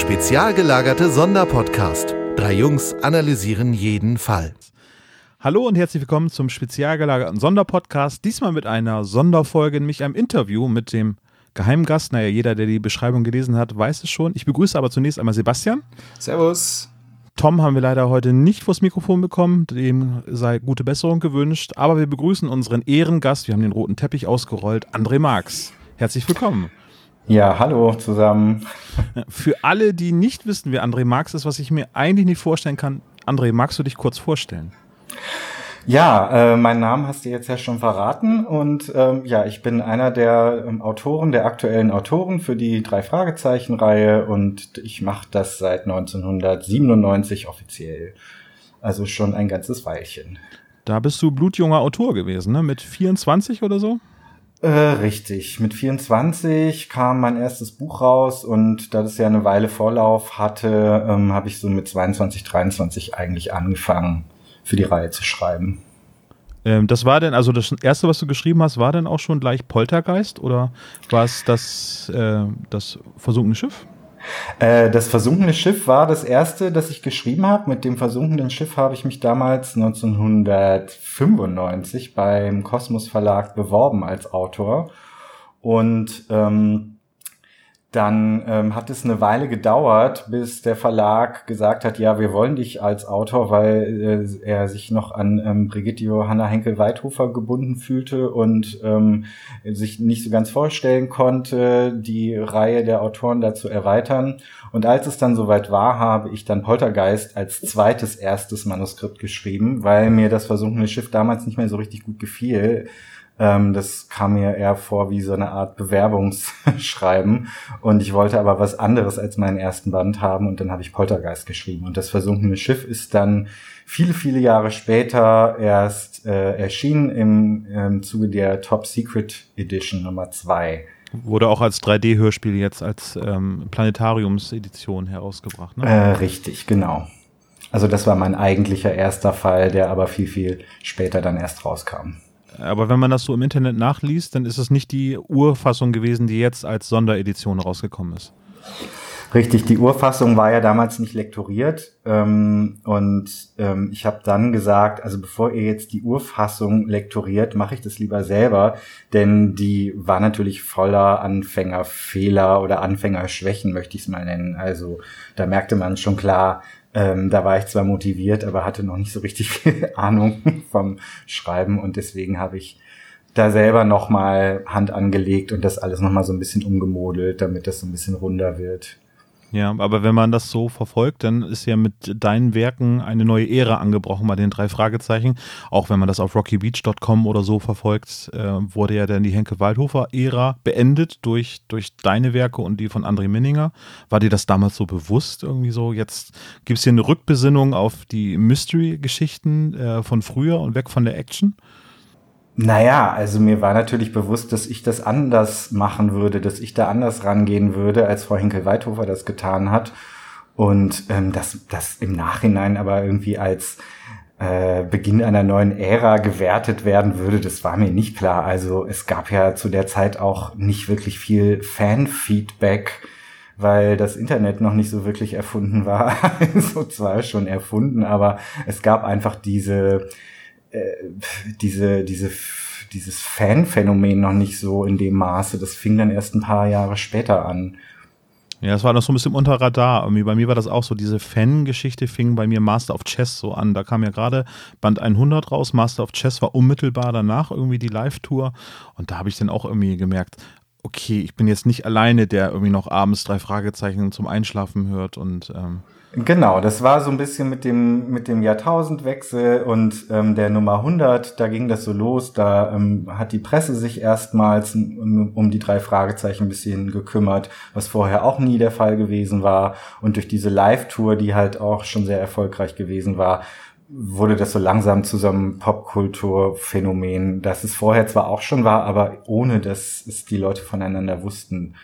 Spezial gelagerte Sonderpodcast. Drei Jungs analysieren jeden Fall. Hallo und herzlich willkommen zum spezial gelagerten Sonderpodcast. Diesmal mit einer Sonderfolge, nämlich einem Interview mit dem Geheimgast. Naja, jeder, der die Beschreibung gelesen hat, weiß es schon. Ich begrüße aber zunächst einmal Sebastian. Servus. Tom haben wir leider heute nicht vors Mikrofon bekommen, dem sei gute Besserung gewünscht, aber wir begrüßen unseren Ehrengast, wir haben den roten Teppich ausgerollt, André Marx. Herzlich willkommen. Ja, hallo zusammen. Für alle, die nicht wissen, wer André Marx ist, was ich mir eigentlich nicht vorstellen kann, André, magst du dich kurz vorstellen? Ja, äh, meinen Namen hast du jetzt ja schon verraten und ähm, ja, ich bin einer der ähm, Autoren, der aktuellen Autoren für die drei Fragezeichen-Reihe und ich mache das seit 1997 offiziell. Also schon ein ganzes Weilchen. Da bist du blutjunger Autor gewesen, ne? Mit 24 oder so? Äh, richtig. Mit 24 kam mein erstes Buch raus und da das ja eine Weile Vorlauf hatte, ähm, habe ich so mit 22, 23 eigentlich angefangen für die Reihe zu schreiben. Ähm, das war denn, also das erste, was du geschrieben hast, war denn auch schon gleich Poltergeist oder war es das, äh, das versunkene Schiff? Äh, das versunkene Schiff war das erste, das ich geschrieben habe. Mit dem versunkenen Schiff habe ich mich damals 1995 beim Kosmos Verlag beworben als Autor. Und ähm, dann ähm, hat es eine Weile gedauert, bis der Verlag gesagt hat, ja, wir wollen dich als Autor, weil äh, er sich noch an ähm, Brigitte Johanna Henkel-Weithofer gebunden fühlte und ähm, sich nicht so ganz vorstellen konnte, die Reihe der Autoren dazu erweitern. Und als es dann soweit war, habe ich dann Poltergeist als zweites erstes Manuskript geschrieben, weil mir das versunkene Schiff damals nicht mehr so richtig gut gefiel ähm, das kam mir eher vor wie so eine Art Bewerbungsschreiben. Und ich wollte aber was anderes als meinen ersten Band haben. Und dann habe ich Poltergeist geschrieben. Und das versunkene Schiff ist dann viele, viele Jahre später erst äh, erschienen im, im Zuge der Top Secret Edition Nummer zwei. Wurde auch als 3D-Hörspiel jetzt als ähm, Planetariums-Edition herausgebracht, ne? Äh, richtig, genau. Also das war mein eigentlicher erster Fall, der aber viel, viel später dann erst rauskam. Aber wenn man das so im Internet nachliest, dann ist es nicht die Urfassung gewesen, die jetzt als Sonderedition rausgekommen ist. Richtig, die Urfassung war ja damals nicht lektoriert ähm, und ähm, ich habe dann gesagt, also bevor ihr jetzt die Urfassung lektoriert, mache ich das lieber selber, denn die war natürlich voller Anfängerfehler oder Anfängerschwächen, möchte ich es mal nennen. Also da merkte man schon klar, ähm, da war ich zwar motiviert, aber hatte noch nicht so richtig viel Ahnung vom Schreiben und deswegen habe ich da selber nochmal Hand angelegt und das alles nochmal so ein bisschen umgemodelt, damit das so ein bisschen runder wird. Ja, aber wenn man das so verfolgt, dann ist ja mit deinen Werken eine neue Ära angebrochen bei den drei Fragezeichen. Auch wenn man das auf rockybeach.com oder so verfolgt, äh, wurde ja dann die Henke-Waldhofer-Ära beendet durch, durch deine Werke und die von André Minninger. War dir das damals so bewusst irgendwie so? Jetzt gibt es hier eine Rückbesinnung auf die Mystery-Geschichten äh, von früher und weg von der Action? Naja, also mir war natürlich bewusst, dass ich das anders machen würde, dass ich da anders rangehen würde, als Frau Henkel-Weithofer das getan hat. Und ähm, dass das im Nachhinein aber irgendwie als äh, Beginn einer neuen Ära gewertet werden würde, das war mir nicht klar. Also es gab ja zu der Zeit auch nicht wirklich viel Fan-Feedback, weil das Internet noch nicht so wirklich erfunden war. so zwar schon erfunden, aber es gab einfach diese äh, diese, diese, dieses Fan-Phänomen noch nicht so in dem Maße. Das fing dann erst ein paar Jahre später an. Ja, das war noch so ein bisschen unter Radar. Bei mir war das auch so. Diese Fan-Geschichte fing bei mir Master of Chess so an. Da kam ja gerade Band 100 raus. Master of Chess war unmittelbar danach irgendwie die Live-Tour. Und da habe ich dann auch irgendwie gemerkt, okay, ich bin jetzt nicht alleine, der irgendwie noch abends drei Fragezeichen zum Einschlafen hört und ähm, Genau, das war so ein bisschen mit dem, mit dem Jahrtausendwechsel und ähm, der Nummer 100, da ging das so los, da ähm, hat die Presse sich erstmals um, um die drei Fragezeichen ein bisschen gekümmert, was vorher auch nie der Fall gewesen war. Und durch diese Live-Tour, die halt auch schon sehr erfolgreich gewesen war, wurde das so langsam zu so einem Popkulturphänomen, das es vorher zwar auch schon war, aber ohne dass es die Leute voneinander wussten.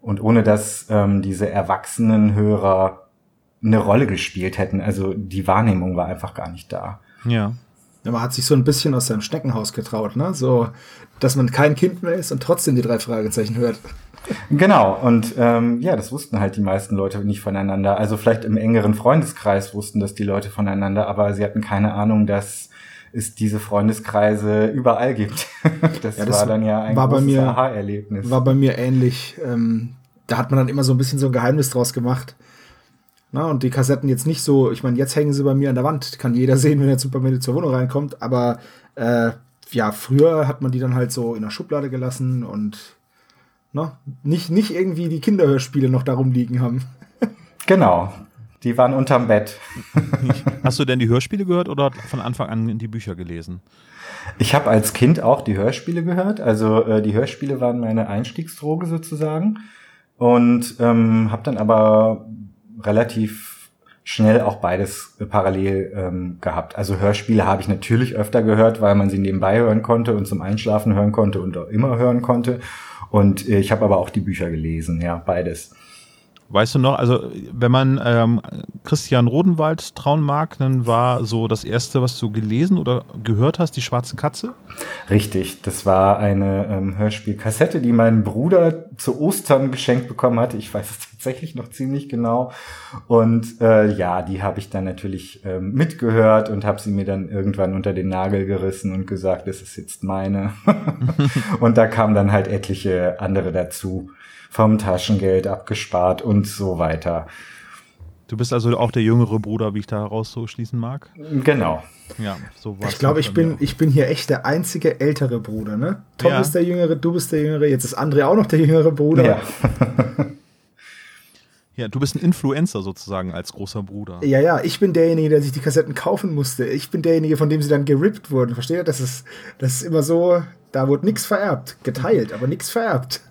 Und ohne dass ähm, diese erwachsenen Hörer eine Rolle gespielt hätten. Also die Wahrnehmung war einfach gar nicht da. Ja. Ja, man hat sich so ein bisschen aus seinem Schneckenhaus getraut, ne? So, dass man kein Kind mehr ist und trotzdem die drei Fragezeichen hört. Genau, und ähm, ja, das wussten halt die meisten Leute nicht voneinander. Also vielleicht im engeren Freundeskreis wussten das die Leute voneinander, aber sie hatten keine Ahnung, dass es diese Freundeskreise überall gibt. das, ja, das war dann ja ein war großes Aha-Erlebnis. War bei mir ähnlich. Ähm, da hat man dann immer so ein bisschen so ein Geheimnis draus gemacht. Na, und die Kassetten jetzt nicht so, ich meine, jetzt hängen sie bei mir an der Wand, kann jeder sehen, wenn er zu, bei mir zur Wohnung reinkommt, aber äh, ja, früher hat man die dann halt so in der Schublade gelassen und na, nicht, nicht irgendwie die Kinderhörspiele noch darum liegen haben. genau, die waren unterm Bett. Hast du denn die Hörspiele gehört oder von Anfang an die Bücher gelesen? Ich habe als Kind auch die Hörspiele gehört. Also äh, die Hörspiele waren meine Einstiegsdroge sozusagen. Und ähm, habe dann aber relativ schnell auch beides äh, parallel ähm, gehabt. Also Hörspiele habe ich natürlich öfter gehört, weil man sie nebenbei hören konnte und zum Einschlafen hören konnte und auch immer hören konnte. Und äh, ich habe aber auch die Bücher gelesen, ja, beides. Weißt du noch, also wenn man ähm, Christian Rodenwald trauen mag, dann war so das erste, was du gelesen oder gehört hast, die Schwarze Katze? Richtig, das war eine ähm, Hörspielkassette, die mein Bruder zu Ostern geschenkt bekommen hatte. Ich weiß es tatsächlich noch ziemlich genau. Und äh, ja, die habe ich dann natürlich ähm, mitgehört und habe sie mir dann irgendwann unter den Nagel gerissen und gesagt, das ist jetzt meine. und da kamen dann halt etliche andere dazu vom Taschengeld abgespart und so weiter. Du bist also auch der jüngere Bruder, wie ich da heraus so schließen mag? Genau. Ja, so war Ich glaube, ich bin, ich bin hier echt der einzige ältere Bruder, ne? Tom ja. ist der Jüngere, du bist der Jüngere, jetzt ist André auch noch der jüngere Bruder. Ja. ja, du bist ein Influencer sozusagen als großer Bruder. Ja, ja, ich bin derjenige, der sich die Kassetten kaufen musste. Ich bin derjenige, von dem sie dann gerippt wurden. Versteht ihr? Das ist, das ist immer so, da wurde nichts vererbt. Geteilt, aber nichts vererbt.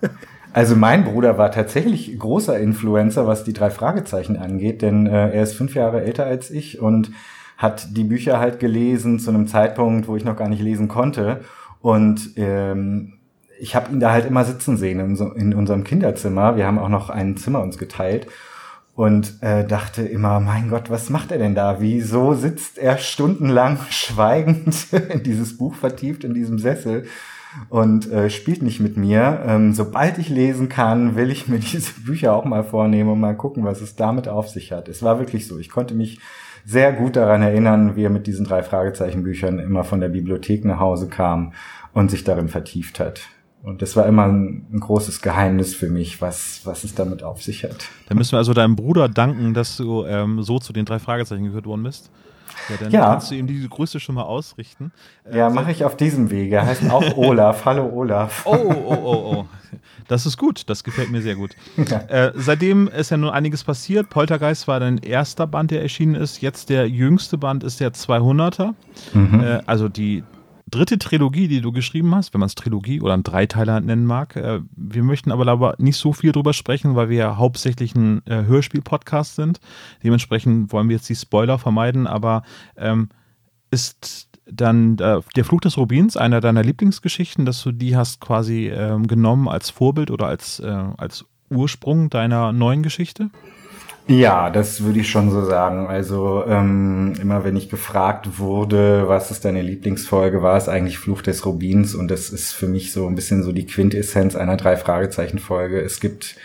Also mein Bruder war tatsächlich großer Influencer, was die drei Fragezeichen angeht, denn äh, er ist fünf Jahre älter als ich und hat die Bücher halt gelesen zu einem Zeitpunkt, wo ich noch gar nicht lesen konnte. Und ähm, ich habe ihn da halt immer sitzen sehen in, so, in unserem Kinderzimmer. Wir haben auch noch ein Zimmer uns geteilt und äh, dachte immer, mein Gott, was macht er denn da? Wieso sitzt er stundenlang schweigend in dieses Buch vertieft in diesem Sessel? und äh, spielt nicht mit mir. Ähm, sobald ich lesen kann, will ich mir diese Bücher auch mal vornehmen und mal gucken, was es damit auf sich hat. Es war wirklich so. Ich konnte mich sehr gut daran erinnern, wie er mit diesen drei Fragezeichenbüchern immer von der Bibliothek nach Hause kam und sich darin vertieft hat. Und das war immer ein, ein, großes Geheimnis für mich, was, was es damit auf sich hat. Da müssen wir also deinem Bruder danken, dass du ähm, so zu den drei Fragezeichen gehört worden bist. Ja, dann ja. kannst du ihm diese Grüße schon mal ausrichten. Ja, mache ich auf diesem Wege. Er heißt auch Olaf. Hallo Olaf. Oh, oh, oh, oh. Das ist gut. Das gefällt mir sehr gut. Ja. Äh, seitdem ist ja nun einiges passiert. Poltergeist war dein erster Band, der erschienen ist. Jetzt der jüngste Band ist der 200er. Mhm. Äh, also die dritte Trilogie, die du geschrieben hast, wenn man es Trilogie oder einen Dreiteiler nennen mag. Äh, wir möchten aber, aber nicht so viel drüber sprechen, weil wir ja hauptsächlich ein äh, Hörspiel-Podcast sind. Dementsprechend wollen wir jetzt die Spoiler vermeiden, aber ähm, ist dann äh, der Fluch des Rubins einer deiner Lieblingsgeschichten, dass du die hast quasi ähm, genommen als Vorbild oder als, äh, als Ursprung deiner neuen Geschichte? Ja, das würde ich schon so sagen. Also ähm, immer wenn ich gefragt wurde, was ist deine Lieblingsfolge, war es eigentlich Fluch des Rubins und das ist für mich so ein bisschen so die Quintessenz einer drei Fragezeichen Folge. Es gibt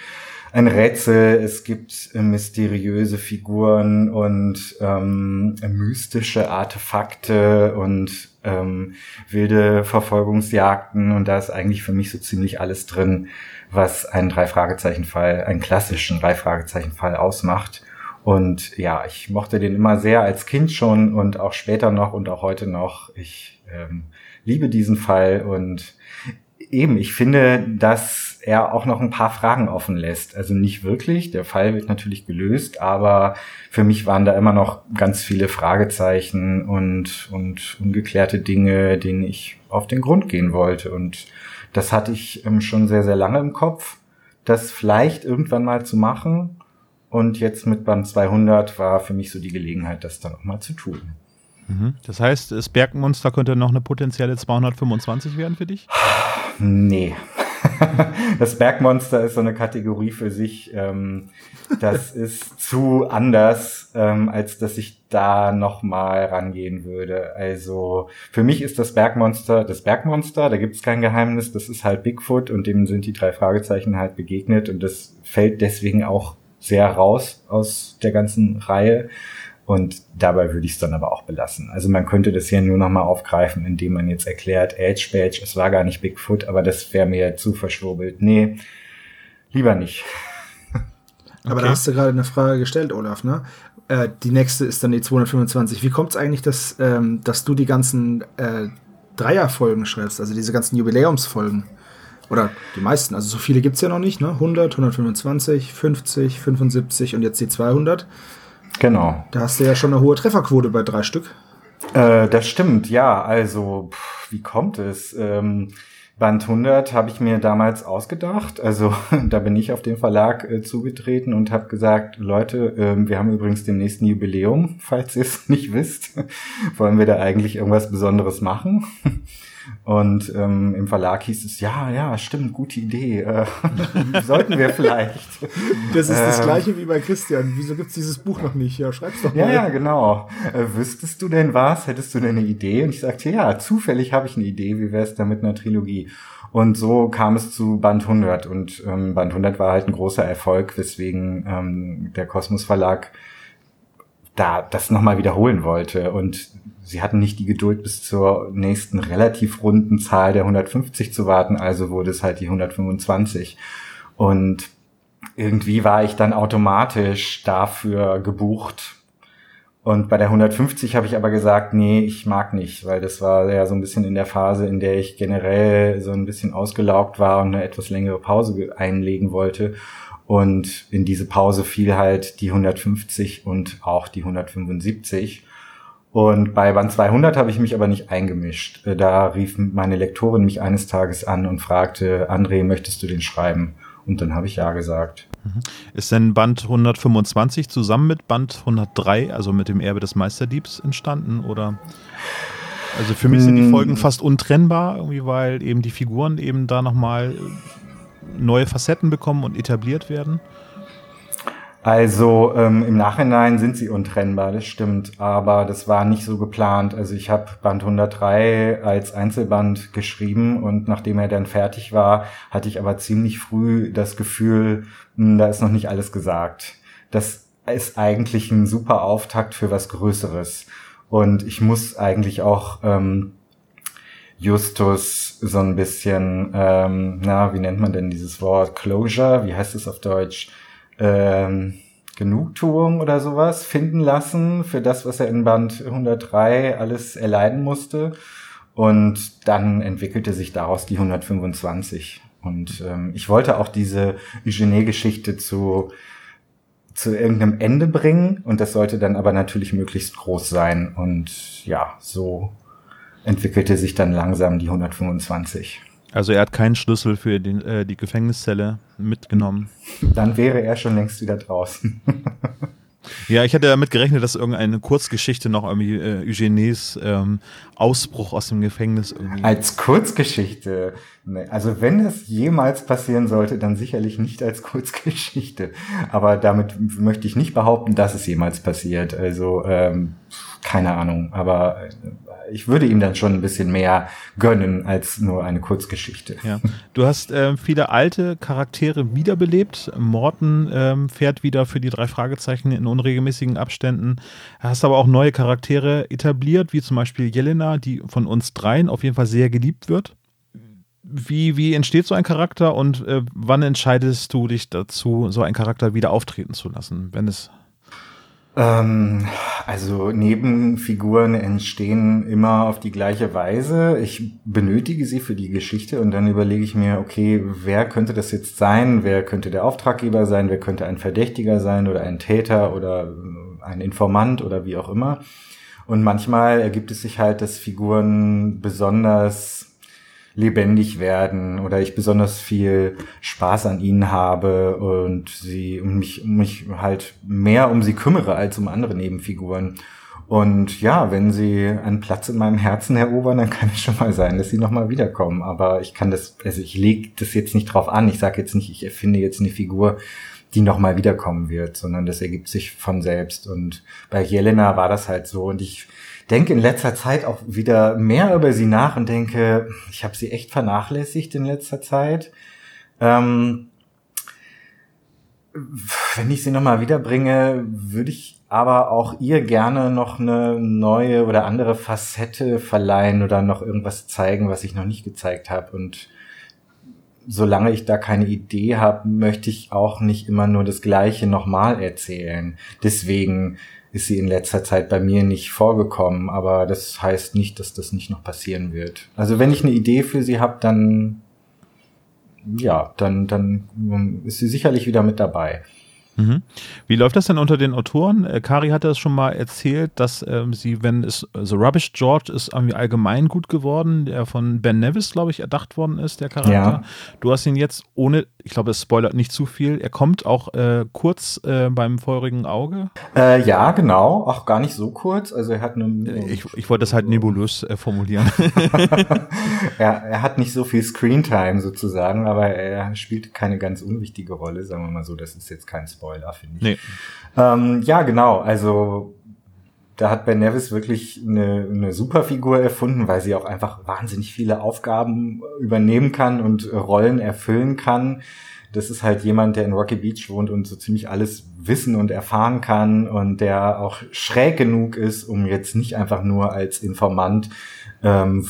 ein Rätsel, es gibt äh, mysteriöse Figuren und ähm, mystische Artefakte und ähm, wilde Verfolgungsjagden und da ist eigentlich für mich so ziemlich alles drin was einen Drei-Fragezeichen-Fall, einen klassischen Drei-Fragezeichen-Fall ausmacht. Und ja, ich mochte den immer sehr als Kind schon und auch später noch und auch heute noch. Ich ähm, liebe diesen Fall und eben, ich finde, dass er auch noch ein paar Fragen offen lässt. Also nicht wirklich, der Fall wird natürlich gelöst, aber für mich waren da immer noch ganz viele Fragezeichen und, und ungeklärte Dinge, denen ich auf den Grund gehen wollte. Und das hatte ich ähm, schon sehr, sehr lange im Kopf, das vielleicht irgendwann mal zu machen. Und jetzt mit Band 200 war für mich so die Gelegenheit, das dann auch mal zu tun. Mhm. Das heißt, das Bergmonster könnte noch eine potenzielle 225 werden für dich? Nee. das Bergmonster ist so eine Kategorie für sich. Ähm, das ist zu anders, ähm, als dass ich da noch mal rangehen würde. Also für mich ist das Bergmonster das Bergmonster. Da gibt es kein Geheimnis. Das ist halt Bigfoot und dem sind die drei Fragezeichen halt begegnet und das fällt deswegen auch sehr raus aus der ganzen Reihe. Und dabei würde ich es dann aber auch belassen. Also man könnte das hier nur nochmal aufgreifen, indem man jetzt erklärt, Edge Badge, es war gar nicht Bigfoot, aber das wäre mir zu verschwurbelt. Nee, lieber nicht. Aber okay. da hast du gerade eine Frage gestellt, Olaf, ne? Äh, die nächste ist dann die 225. Wie kommt es eigentlich, dass, ähm, dass du die ganzen äh, Dreierfolgen schreibst, also diese ganzen Jubiläumsfolgen? Oder die meisten, also so viele gibt es ja noch nicht, ne? 100, 125, 50, 75 und jetzt die 200. Genau. Da hast du ja schon eine hohe Trefferquote bei drei Stück. Äh, das stimmt, ja. Also, pff, wie kommt es? Ähm, Band 100 habe ich mir damals ausgedacht. Also da bin ich auf den Verlag äh, zugetreten und habe gesagt, Leute, äh, wir haben übrigens den nächsten Jubiläum, falls ihr es nicht wisst. Wollen wir da eigentlich irgendwas Besonderes machen? Und ähm, im Verlag hieß es, ja, ja, stimmt, gute Idee. Äh, sollten wir vielleicht. Das ist das ähm, gleiche wie bei Christian. Wieso gibt's dieses Buch noch nicht? Ja, schreib's doch mal. Ja, ja, genau. Äh, wüsstest du denn was? Hättest du denn eine Idee? Und ich sagte, ja, zufällig habe ich eine Idee. Wie wär's da mit einer Trilogie? Und so kam es zu Band 100. Und ähm, Band 100 war halt ein großer Erfolg, weswegen ähm, der Kosmos Verlag da das nochmal wiederholen wollte. Und sie hatten nicht die Geduld, bis zur nächsten relativ runden Zahl der 150 zu warten, also wurde es halt die 125. Und irgendwie war ich dann automatisch dafür gebucht. Und bei der 150 habe ich aber gesagt, nee, ich mag nicht, weil das war ja so ein bisschen in der Phase, in der ich generell so ein bisschen ausgelaugt war und eine etwas längere Pause einlegen wollte. Und in diese Pause fiel halt die 150 und auch die 175. Und bei Band 200 habe ich mich aber nicht eingemischt. Äh, da rief meine Lektorin mich eines Tages an und fragte, André, möchtest du den schreiben? Und dann habe ich ja gesagt. Mhm. Ist denn Band 125 zusammen mit Band 103, also mit dem Erbe des Meisterdiebs, entstanden? Oder? Also für mich sind die hm. Folgen fast untrennbar, irgendwie, weil eben die Figuren eben da nochmal neue Facetten bekommen und etabliert werden. Also ähm, im Nachhinein sind sie untrennbar, das stimmt, aber das war nicht so geplant. Also ich habe Band 103 als Einzelband geschrieben und nachdem er dann fertig war, hatte ich aber ziemlich früh das Gefühl, mh, hm, da ist noch nicht alles gesagt. Das ist eigentlich ein super Auftakt für was Größeres. Und ich muss eigentlich auch ähm, Justus so ein bisschen, ähm, na, wie nennt man denn dieses Wort? Closure, wie heißt es auf Deutsch? Ähm, Genugtuung oder sowas finden lassen für das, was er in Band 103 alles erleiden musste. Und dann entwickelte sich daraus die 125. Und ähm, ich wollte auch diese Eugenie-Geschichte zu, zu irgendeinem Ende bringen. Und das sollte dann aber natürlich möglichst groß sein. Und ja, so entwickelte sich dann langsam die 125. Also er hat keinen Schlüssel für den, äh, die Gefängniszelle mitgenommen. Dann wäre er schon längst wieder draußen. ja, ich hatte damit gerechnet, dass irgendeine Kurzgeschichte noch irgendwie äh, Eugenies ähm, Ausbruch aus dem Gefängnis irgendwie. Als Kurzgeschichte. Nee, also wenn das jemals passieren sollte, dann sicherlich nicht als Kurzgeschichte. Aber damit möchte ich nicht behaupten, dass es jemals passiert. Also ähm, keine Ahnung. Aber äh, ich würde ihm dann schon ein bisschen mehr gönnen als nur eine Kurzgeschichte. Ja. Du hast äh, viele alte Charaktere wiederbelebt. Morten ähm, fährt wieder für die drei Fragezeichen in unregelmäßigen Abständen. Hast aber auch neue Charaktere etabliert, wie zum Beispiel Jelena, die von uns dreien auf jeden Fall sehr geliebt wird. Wie, wie entsteht so ein Charakter und äh, wann entscheidest du dich dazu, so einen Charakter wieder auftreten zu lassen, wenn es ähm, also Nebenfiguren entstehen immer auf die gleiche Weise. Ich benötige sie für die Geschichte und dann überlege ich mir, okay, wer könnte das jetzt sein? Wer könnte der Auftraggeber sein? Wer könnte ein Verdächtiger sein oder ein Täter oder ein Informant oder wie auch immer? Und manchmal ergibt es sich halt, dass Figuren besonders lebendig werden oder ich besonders viel Spaß an ihnen habe und sie mich, mich halt mehr um sie kümmere als um andere Nebenfiguren. Und ja, wenn sie einen Platz in meinem Herzen erobern, dann kann es schon mal sein, dass sie nochmal wiederkommen. Aber ich kann das, also ich lege das jetzt nicht drauf an. Ich sage jetzt nicht, ich erfinde jetzt eine Figur, die nochmal wiederkommen wird, sondern das ergibt sich von selbst. Und bei Jelena war das halt so. Und ich denke in letzter Zeit auch wieder mehr über sie nach und denke, ich habe sie echt vernachlässigt in letzter Zeit. Ähm, wenn ich sie nochmal wiederbringe, würde ich aber auch ihr gerne noch eine neue oder andere Facette verleihen oder noch irgendwas zeigen, was ich noch nicht gezeigt habe. Und solange ich da keine Idee habe, möchte ich auch nicht immer nur das Gleiche nochmal erzählen. Deswegen ist sie in letzter Zeit bei mir nicht vorgekommen, aber das heißt nicht, dass das nicht noch passieren wird. Also wenn ich eine Idee für sie habe, dann ja, dann, dann ist sie sicherlich wieder mit dabei. Mhm. Wie läuft das denn unter den Autoren? Äh, Kari hatte es schon mal erzählt, dass ähm, sie, wenn es, also Rubbish George ist irgendwie allgemein gut geworden, der von Ben Nevis, glaube ich, erdacht worden ist, der Charakter. Ja. Du hast ihn jetzt ohne, ich glaube, es spoilert nicht zu viel, er kommt auch äh, kurz äh, beim feurigen Auge. Äh, ja, genau, auch gar nicht so kurz. Also er hat eine. Äh, ich, ich wollte das halt nebulös äh, formulieren. er, er hat nicht so viel Screentime sozusagen, aber er spielt keine ganz unwichtige Rolle, sagen wir mal so. Das ist jetzt kein Spoiler. Spoiler, finde ich. Nee. Ähm, ja, genau. Also da hat Ben Nevis wirklich eine, eine super Figur erfunden, weil sie auch einfach wahnsinnig viele Aufgaben übernehmen kann und Rollen erfüllen kann. Das ist halt jemand, der in Rocky Beach wohnt und so ziemlich alles wissen und erfahren kann und der auch schräg genug ist, um jetzt nicht einfach nur als Informant ähm,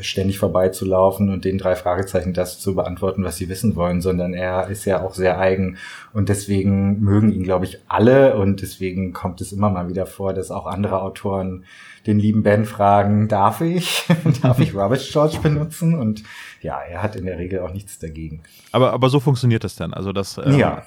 ständig vorbeizulaufen und den drei Fragezeichen das zu beantworten, was sie wissen wollen, sondern er ist ja auch sehr eigen und deswegen mögen ihn, glaube ich, alle und deswegen kommt es immer mal wieder vor, dass auch andere Autoren den lieben Ben fragen, darf ich, darf ich Rubbish George benutzen? Und ja, er hat in der Regel auch nichts dagegen. Aber, aber so funktioniert das dann, also das. Ähm, ja,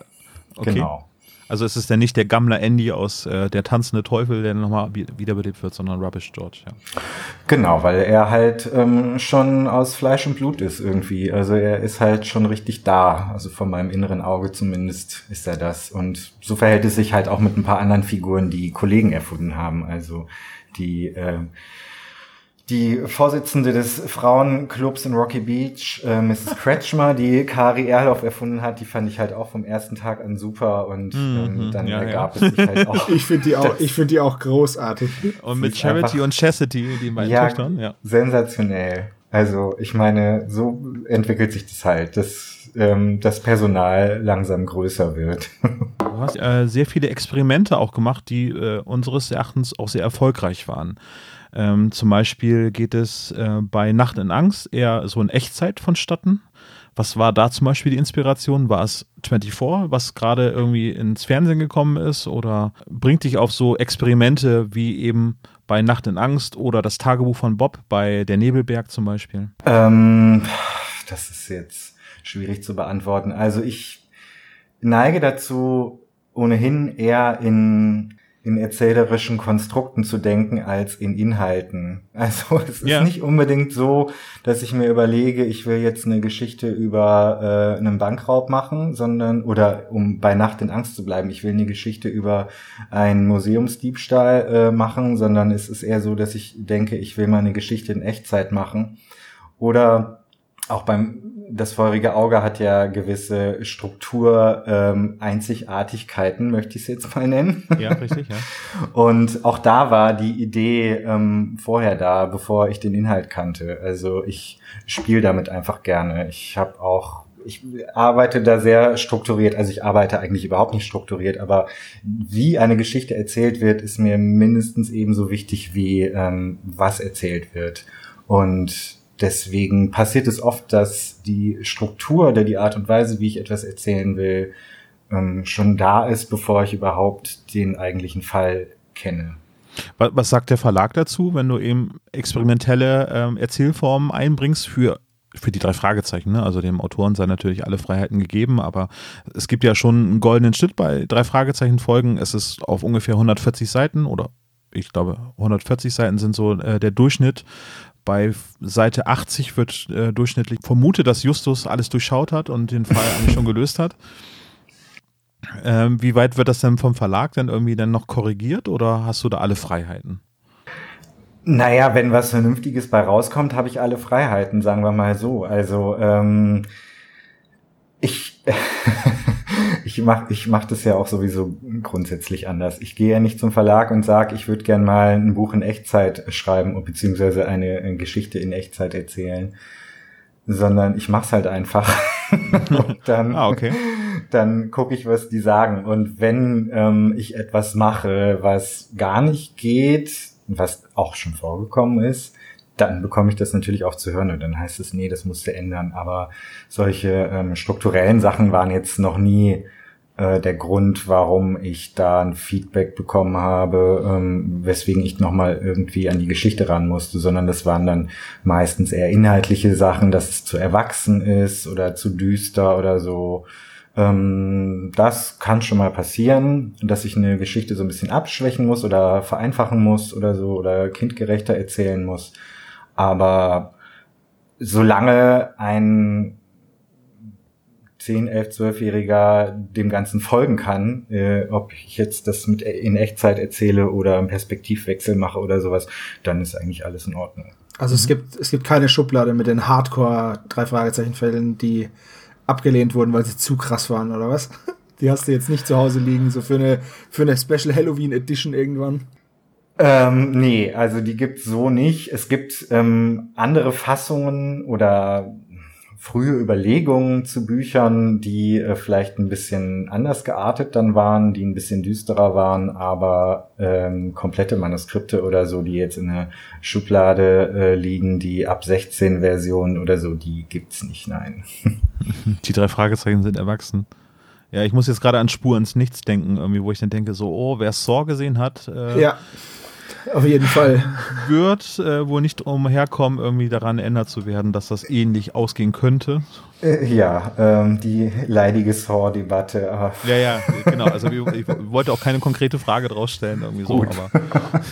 okay. genau. Also es ist ja nicht der Gammler Andy aus äh, Der tanzende Teufel, der nochmal wiederbelebt wird, sondern Rubbish George. Ja. Genau, weil er halt ähm, schon aus Fleisch und Blut ist irgendwie. Also er ist halt schon richtig da. Also von meinem inneren Auge zumindest ist er das. Und so verhält es sich halt auch mit ein paar anderen Figuren, die Kollegen erfunden haben. Also die äh, die Vorsitzende des Frauenclubs in Rocky Beach, äh, Mrs. Kretschmer, die Kari Erloff erfunden hat, die fand ich halt auch vom ersten Tag an super und ähm, mhm, dann ja, ergab ja. es sich halt auch. Ich finde die auch, ich finde die auch großartig. Und mit Charity und Chastity, die beiden ja, Töchtern, ja. Sensationell. Also ich meine, so entwickelt sich das halt, dass ähm, das Personal langsam größer wird. Du hast äh, sehr viele Experimente auch gemacht, die äh, unseres Erachtens auch sehr erfolgreich waren. Ähm, zum Beispiel geht es äh, bei Nacht in Angst eher so in Echtzeit vonstatten. Was war da zum Beispiel die Inspiration? War es 24, was gerade irgendwie ins Fernsehen gekommen ist? Oder bringt dich auf so Experimente wie eben bei Nacht in Angst oder das Tagebuch von Bob bei Der Nebelberg zum Beispiel? Ähm, das ist jetzt schwierig zu beantworten. Also ich neige dazu, ohnehin eher in in erzählerischen Konstrukten zu denken als in Inhalten. Also es ist ja. nicht unbedingt so, dass ich mir überlege, ich will jetzt eine Geschichte über äh, einen Bankraub machen, sondern oder um bei Nacht in Angst zu bleiben, ich will eine Geschichte über einen Museumsdiebstahl äh, machen, sondern es ist eher so, dass ich denke, ich will mal eine Geschichte in Echtzeit machen. Oder auch beim das feurige Auge hat ja gewisse Struktur, ähm, Einzigartigkeiten, möchte ich es jetzt mal nennen. Ja, richtig, ja. Und auch da war die Idee ähm, vorher da, bevor ich den Inhalt kannte. Also ich spiele damit einfach gerne. Ich habe auch ich arbeite da sehr strukturiert, also ich arbeite eigentlich überhaupt nicht strukturiert, aber wie eine Geschichte erzählt wird, ist mir mindestens ebenso wichtig wie ähm, was erzählt wird. Und deswegen passiert es oft, dass die Struktur oder die Art und Weise, wie ich etwas erzählen will, ähm, schon da ist, bevor ich überhaupt den eigentlichen Fall kenne. Was sagt der Verlag dazu, wenn du eben experimentelle ähm, Erzählformen einbringst für für die drei Fragezeichen, ne? also dem Autoren sei natürlich alle Freiheiten gegeben, aber es gibt ja schon einen goldenen Schnitt bei drei Fragezeichen Folgen. Es ist auf ungefähr 140 Seiten oder ich glaube 140 Seiten sind so äh, der Durchschnitt bei Seite 80 wird äh, durchschnittlich vermutet, dass Justus alles durchschaut hat und den Fall eigentlich schon gelöst hat. Ähm, wie weit wird das denn vom Verlag dann irgendwie dann noch korrigiert oder hast du da alle Freiheiten? Naja, wenn was Vernünftiges bei rauskommt, habe ich alle Freiheiten, sagen wir mal so. Also ähm, ich ich mach ich mach das ja auch sowieso grundsätzlich anders. Ich gehe ja nicht zum Verlag und sage, ich würde gern mal ein Buch in Echtzeit schreiben beziehungsweise eine, eine Geschichte in Echtzeit erzählen, sondern ich mach's halt einfach. und dann, ah, okay. dann gucke ich, was die sagen. Und wenn ähm, ich etwas mache, was gar nicht geht, was auch schon vorgekommen ist, dann bekomme ich das natürlich auch zu hören und dann heißt es, nee, das musst du ändern. Aber solche ähm, strukturellen Sachen waren jetzt noch nie äh, der Grund, warum ich da ein Feedback bekommen habe, ähm, weswegen ich nochmal irgendwie an die Geschichte ran musste, sondern das waren dann meistens eher inhaltliche Sachen, dass es zu erwachsen ist oder zu düster oder so. Ähm, das kann schon mal passieren, dass ich eine Geschichte so ein bisschen abschwächen muss oder vereinfachen muss oder so oder kindgerechter erzählen muss. Aber solange ein 10, 11, 12-Jähriger dem Ganzen folgen kann, äh, ob ich jetzt das mit in Echtzeit erzähle oder einen Perspektivwechsel mache oder sowas, dann ist eigentlich alles in Ordnung. Also es gibt, es gibt keine Schublade mit den Hardcore drei Fragezeichen Fällen, die abgelehnt wurden, weil sie zu krass waren, oder was? Die hast du jetzt nicht zu Hause liegen, so für eine, für eine Special Halloween Edition irgendwann. Ähm, nee, also die gibt's so nicht. Es gibt ähm, andere Fassungen oder frühe Überlegungen zu Büchern, die äh, vielleicht ein bisschen anders geartet dann waren, die ein bisschen düsterer waren, aber ähm, komplette Manuskripte oder so, die jetzt in der Schublade äh, liegen, die ab 16 Versionen oder so, die gibt's nicht, nein. Die drei Fragezeichen sind erwachsen. Ja, ich muss jetzt gerade an Spur ins Nichts denken, irgendwie, wo ich dann denke, so, oh, wer Saw gesehen hat, äh, ja auf jeden Fall. Wird äh, wohl nicht umherkommen, irgendwie daran erinnert zu werden, dass das ähnlich ausgehen könnte. Äh, ja, ähm, die leidige Saw-Debatte. Ja, ja, genau. Also ich, ich, wollte auch keine konkrete Frage draus stellen, irgendwie so, Gut. aber.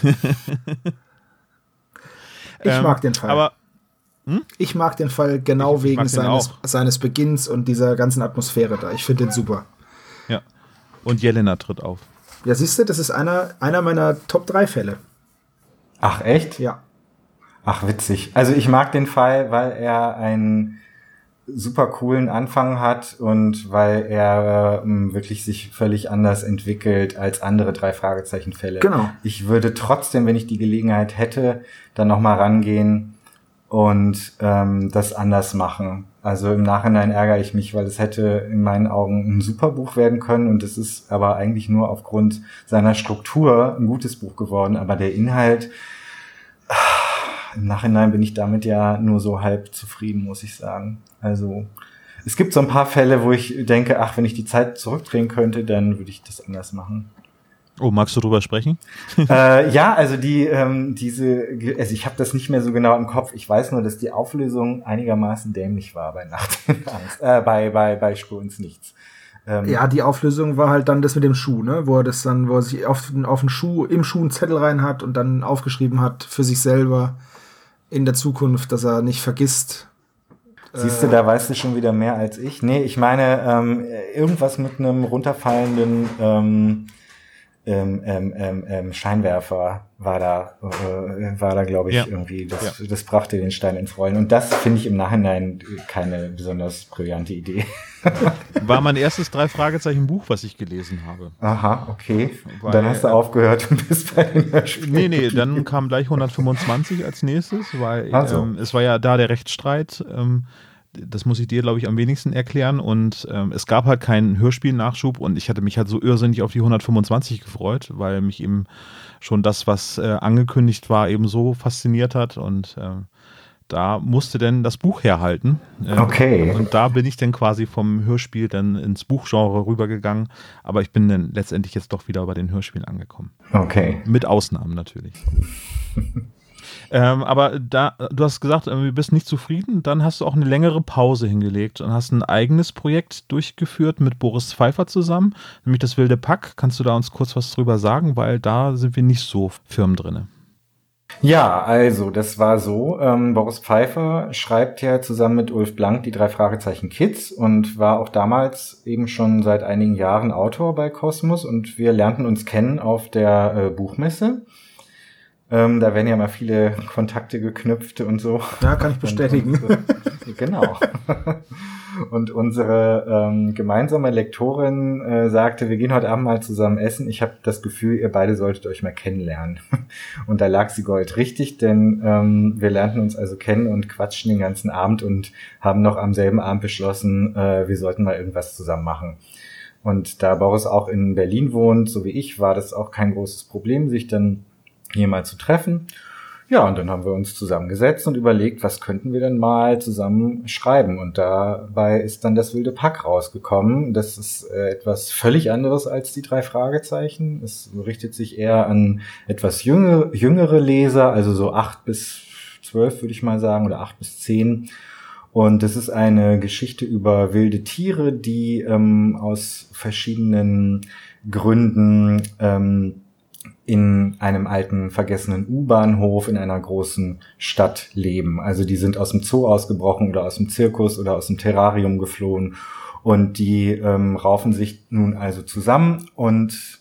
ich ähm, mag den Fall. Aber hm? Ich mag den Fall genau ich, wegen seines, seines Beginns und dieser ganzen Atmosphäre da. Ich finde den super. Ja. Und Jelena tritt auf. Ja, siehst du, das ist einer, einer meiner Top 3 Fälle. Ach, echt? Ja. Ach, witzig. Also ich mag den Fall, weil er einen super coolen Anfang hat und weil er ähm, wirklich sich völlig anders entwickelt als andere drei Fragezeichen-Fälle. Genau. Ich würde trotzdem, wenn ich die Gelegenheit hätte, dann nochmal rangehen und ähm, das anders machen. Also im Nachhinein ärgere ich mich, weil es hätte in meinen Augen ein super Buch werden können und es ist aber eigentlich nur aufgrund seiner Struktur ein gutes Buch geworden. Aber der Inhalt, im Nachhinein bin ich damit ja nur so halb zufrieden, muss ich sagen. Also es gibt so ein paar Fälle, wo ich denke, ach, wenn ich die Zeit zurückdrehen könnte, dann würde ich das anders machen. Oh, magst du drüber sprechen? äh, ja, also die ähm, diese, also ich habe das nicht mehr so genau im Kopf. Ich weiß nur, dass die Auflösung einigermaßen dämlich war bei Nacht in Angst, äh, bei bei bei Spur ins Nichts. Ähm, ja, die Auflösung war halt dann das mit dem Schuh, ne, wo er das dann, wo er sich auf, auf den Schuh im Schuh einen Zettel rein hat und dann aufgeschrieben hat für sich selber in der Zukunft, dass er nicht vergisst. Siehst du, da weißt du schon wieder mehr als ich. Nee, ich meine ähm, irgendwas mit einem runterfallenden ähm, ähm, ähm, ähm, ähm, Scheinwerfer war da, äh, war da, glaube ich, ja. irgendwie, das, ja. das brachte den Stein ins Rollen. Und das finde ich im Nachhinein keine besonders brillante Idee. War mein erstes drei Fragezeichen Buch, was ich gelesen habe. Aha, okay. Weil, dann hast du aufgehört und bist bei den Hörspielen. Nee, nee, dann kam gleich 125 als nächstes, weil also. ähm, es war ja da der Rechtsstreit. Ähm, das muss ich dir, glaube ich, am wenigsten erklären. Und ähm, es gab halt keinen Hörspielnachschub und ich hatte mich halt so irrsinnig auf die 125 gefreut, weil mich eben schon das, was äh, angekündigt war, eben so fasziniert hat. Und äh, da musste denn das Buch herhalten. Äh, okay. Und da bin ich dann quasi vom Hörspiel dann ins Buchgenre rübergegangen. Aber ich bin dann letztendlich jetzt doch wieder bei den Hörspielen angekommen. Okay. Mit Ausnahmen natürlich. Ähm, aber da, du hast gesagt, du bist nicht zufrieden, dann hast du auch eine längere Pause hingelegt und hast ein eigenes Projekt durchgeführt mit Boris Pfeiffer zusammen, nämlich das Wilde Pack. Kannst du da uns kurz was drüber sagen, weil da sind wir nicht so firm drin. Ja, also das war so. Ähm, Boris Pfeiffer schreibt ja zusammen mit Ulf Blank die drei Fragezeichen Kids und war auch damals eben schon seit einigen Jahren Autor bei Kosmos und wir lernten uns kennen auf der äh, Buchmesse Ähm, da werden ja mal viele Kontakte geknüpft und so. Ja, kann ich bestätigen. Und, und, äh, genau. Und unsere ähm, gemeinsame Lektorin äh, sagte, wir gehen heute Abend mal zusammen essen. Ich habe das Gefühl, ihr beide solltet euch mal kennenlernen. Und da lag sie Gold richtig, denn ähm, wir lernten uns also kennen und quatschten den ganzen Abend und haben noch am selben Abend beschlossen, äh, wir sollten mal irgendwas zusammen machen. Und da Boris auch in Berlin wohnt, so wie ich, war das auch kein großes Problem, sich dann mal zu treffen. Ja, und dann haben wir uns zusammengesetzt und überlegt, was könnten wir denn mal zusammen schreiben. Und dabei ist dann das wilde Pack rausgekommen. Das ist äh, etwas völlig anderes als die drei Fragezeichen. Es richtet sich eher an etwas jüngere, jüngere Leser, also so acht bis zwölf würde ich mal sagen, oder acht bis zehn. Und das ist eine Geschichte über wilde Tiere, die ähm, aus verschiedenen Gründen ähm, in einem alten vergessenen U-Bahnhof in einer großen Stadt leben. Also die sind aus dem Zoo ausgebrochen oder aus dem Zirkus oder aus dem Terrarium geflohen und die ähm, raufen sich nun also zusammen und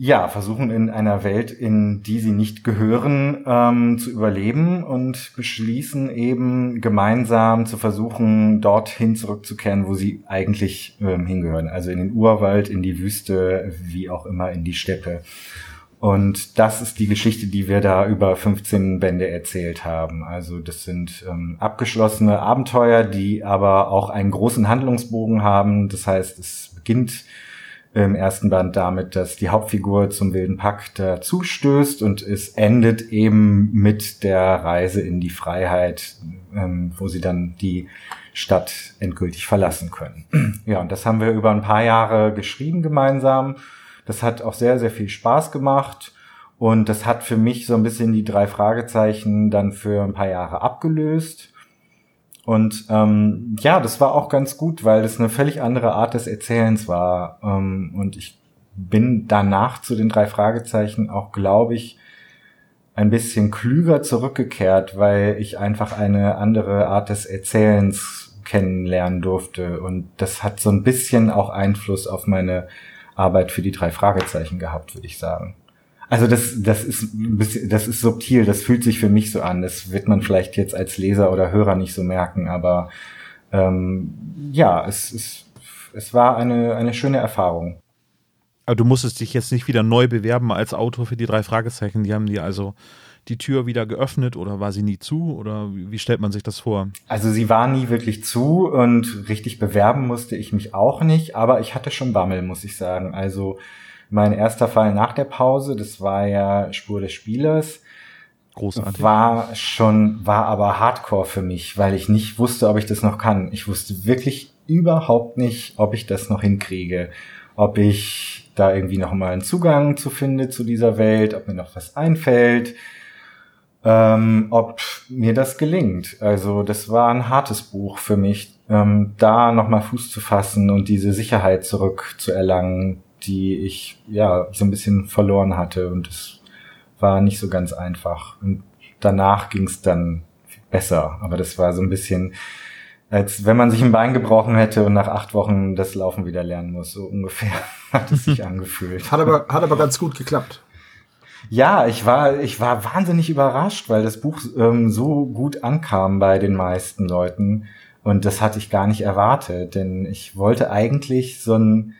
ja, versuchen in einer Welt, in die sie nicht gehören, ähm, zu überleben und beschließen eben gemeinsam zu versuchen, dorthin zurückzukehren, wo sie eigentlich ähm, hingehören. Also in den Urwald, in die Wüste, wie auch immer in die Steppe. Und das ist die Geschichte, die wir da über 15 Bände erzählt haben. Also das sind ähm, abgeschlossene Abenteuer, die aber auch einen großen Handlungsbogen haben. Das heißt, es beginnt im ersten Band damit, dass die Hauptfigur zum wilden Pack dazu stößt und es endet eben mit der Reise in die Freiheit, ähm, wo sie dann die Stadt endgültig verlassen können. Ja, und das haben wir über ein paar Jahre geschrieben gemeinsam. Das hat auch sehr, sehr viel Spaß gemacht. Und das hat für mich so ein bisschen die drei Fragezeichen dann für ein paar Jahre abgelöst. Und ähm, ja, das war auch ganz gut, weil das eine völlig andere Art des Erzählens war. Ähm, und ich bin danach zu den drei Fragezeichen auch, glaube ich, ein bisschen klüger zurückgekehrt, weil ich einfach eine andere Art des Erzählens kennenlernen durfte. Und das hat so ein bisschen auch Einfluss auf meine Arbeit für die drei Fragezeichen gehabt, würde ich sagen. Also das, das ist ein bisschen, das ist subtil, das fühlt sich für mich so an. Das wird man vielleicht jetzt als Leser oder Hörer nicht so merken, aber ähm, ja, es, es, es war eine, eine schöne Erfahrung. Aber du musstest dich jetzt nicht wieder neu bewerben als Autor für die drei Fragezeichen. Die haben dir also die Tür wieder geöffnet oder war sie nie zu oder wie stellt man sich das vor? Also sie war nie wirklich zu und richtig bewerben musste ich mich auch nicht, aber ich hatte schon Bammel, muss ich sagen. Also mein erster Fall nach der Pause, das war ja Spur des Spielers. Großartig. War schon, war aber hardcore für mich, weil ich nicht wusste, ob ich das noch kann. Ich wusste wirklich überhaupt nicht, ob ich das noch hinkriege. Ob ich da irgendwie noch mal einen Zugang zu finde zu dieser Welt, ob mir noch was einfällt, ähm, ob mir das gelingt. Also das war ein hartes Buch für mich, ähm, da noch mal Fuß zu fassen und diese Sicherheit zurückzuerlangen, die ich ja so ein bisschen verloren hatte und es war nicht so ganz einfach. Und danach ging es dann besser, aber das war so ein bisschen, als wenn man sich ein Bein gebrochen hätte und nach acht Wochen das Laufen wieder lernen muss. So ungefähr hat es sich angefühlt. Hat aber, hat aber ganz gut geklappt. Ja, ich war, ich war wahnsinnig überrascht, weil das Buch ähm, so gut ankam bei den meisten Leuten. Und das hatte ich gar nicht erwartet, denn ich wollte eigentlich so ein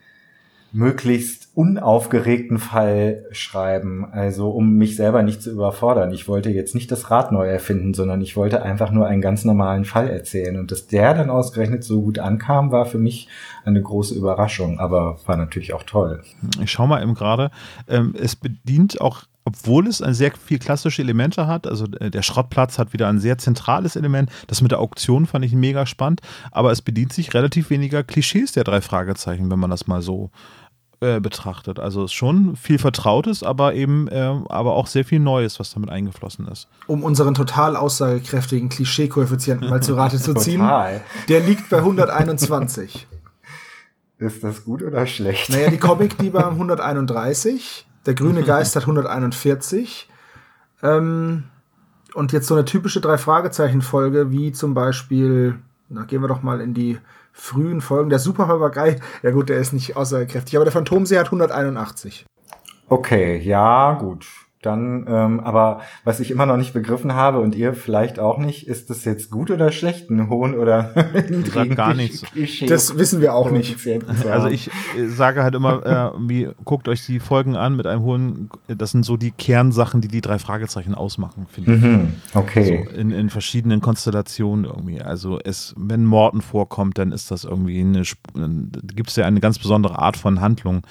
möglichst unaufgeregten Fall schreiben, also um mich selber nicht zu überfordern. Ich wollte jetzt nicht das Rad neu erfinden, sondern ich wollte einfach nur einen ganz normalen Fall erzählen. Und dass der dann ausgerechnet so gut ankam, war für mich eine große Überraschung, aber war natürlich auch toll. Ich schau mal eben gerade. Ähm, es bedient auch obwohl es ein sehr viel klassische Elemente hat, also äh, der Schrottplatz hat wieder ein sehr zentrales Element. Das mit der Auktion fand ich mega spannend, aber es bedient sich relativ weniger Klischees der drei Fragezeichen, wenn man das mal so äh, betrachtet. Also es ist schon viel Vertrautes, aber eben äh, aber auch sehr viel Neues, was damit eingeflossen ist. Um unseren total aussagekräftigen Klischee-Koeffizienten mal zu Rate zu ziehen. Total. Der liegt bei 121. Ist das gut oder schlecht? Naja, die Comic-Liebe haben 131, der grüne Geist hat 141. Ähm, und jetzt so eine typische Drei-Fragezeichen-Folge, wie zum Beispiel, na, gehen wir doch mal in die frühen Folgen. Der Superpapagei, ja gut, der ist nicht aussagekräftig, aber der Phantomsee hat 181. Okay, ja, gut. Dann, ähm, aber was ich immer noch nicht begriffen habe und ihr vielleicht auch nicht, ist das jetzt gut oder schlecht, einen hohen oder niedrigen gar nichts. Das wissen wir auch nicht. Also ich äh, sage halt immer, äh, wie, guckt euch die Folgen an mit einem hohen, das sind so die Kernsachen, die die drei Fragezeichen ausmachen, finde ich. Mhm, okay. So in, in verschiedenen Konstellationen irgendwie. Also es, wenn Morten vorkommt, dann ist das irgendwie eine, gibt es ja eine ganz besondere Art von Handlung,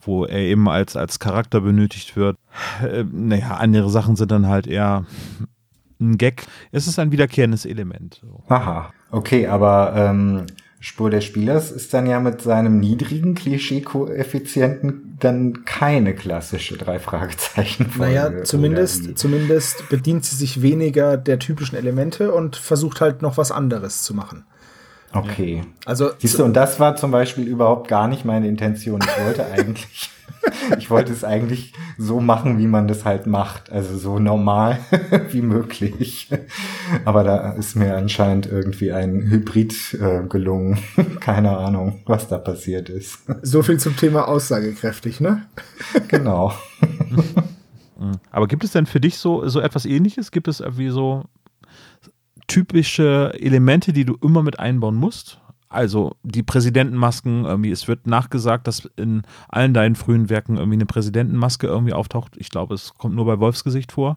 wo er eben als, als Charakter benötigt wird. Äh, naja, andere Sachen sind dann halt eher ein Gag. Es ist ein wiederkehrendes Element. So. Aha, okay, aber ähm, Spur des Spielers ist dann ja mit seinem niedrigen Klischee-Koeffizienten dann keine klassische drei Fragezeichen. Naja, zumindest, zumindest bedient sie sich weniger der typischen Elemente und versucht halt noch was anderes zu machen. Okay. Also siehst du, und das war zum Beispiel überhaupt gar nicht meine Intention. Ich wollte eigentlich, ich wollte es eigentlich so machen, wie man das halt macht, also so normal wie möglich. Aber da ist mir anscheinend irgendwie ein Hybrid äh, gelungen. Keine Ahnung, was da passiert ist. So viel zum Thema aussagekräftig, ne? genau. Aber gibt es denn für dich so, so etwas ähnliches? Gibt es irgendwie so typische Elemente, die du immer mit einbauen musst? Also die Präsidentenmasken, irgendwie, es wird nachgesagt, dass in allen deinen frühen Werken irgendwie eine Präsidentenmaske irgendwie auftaucht. Ich glaube, es kommt nur bei Wolfsgesicht vor.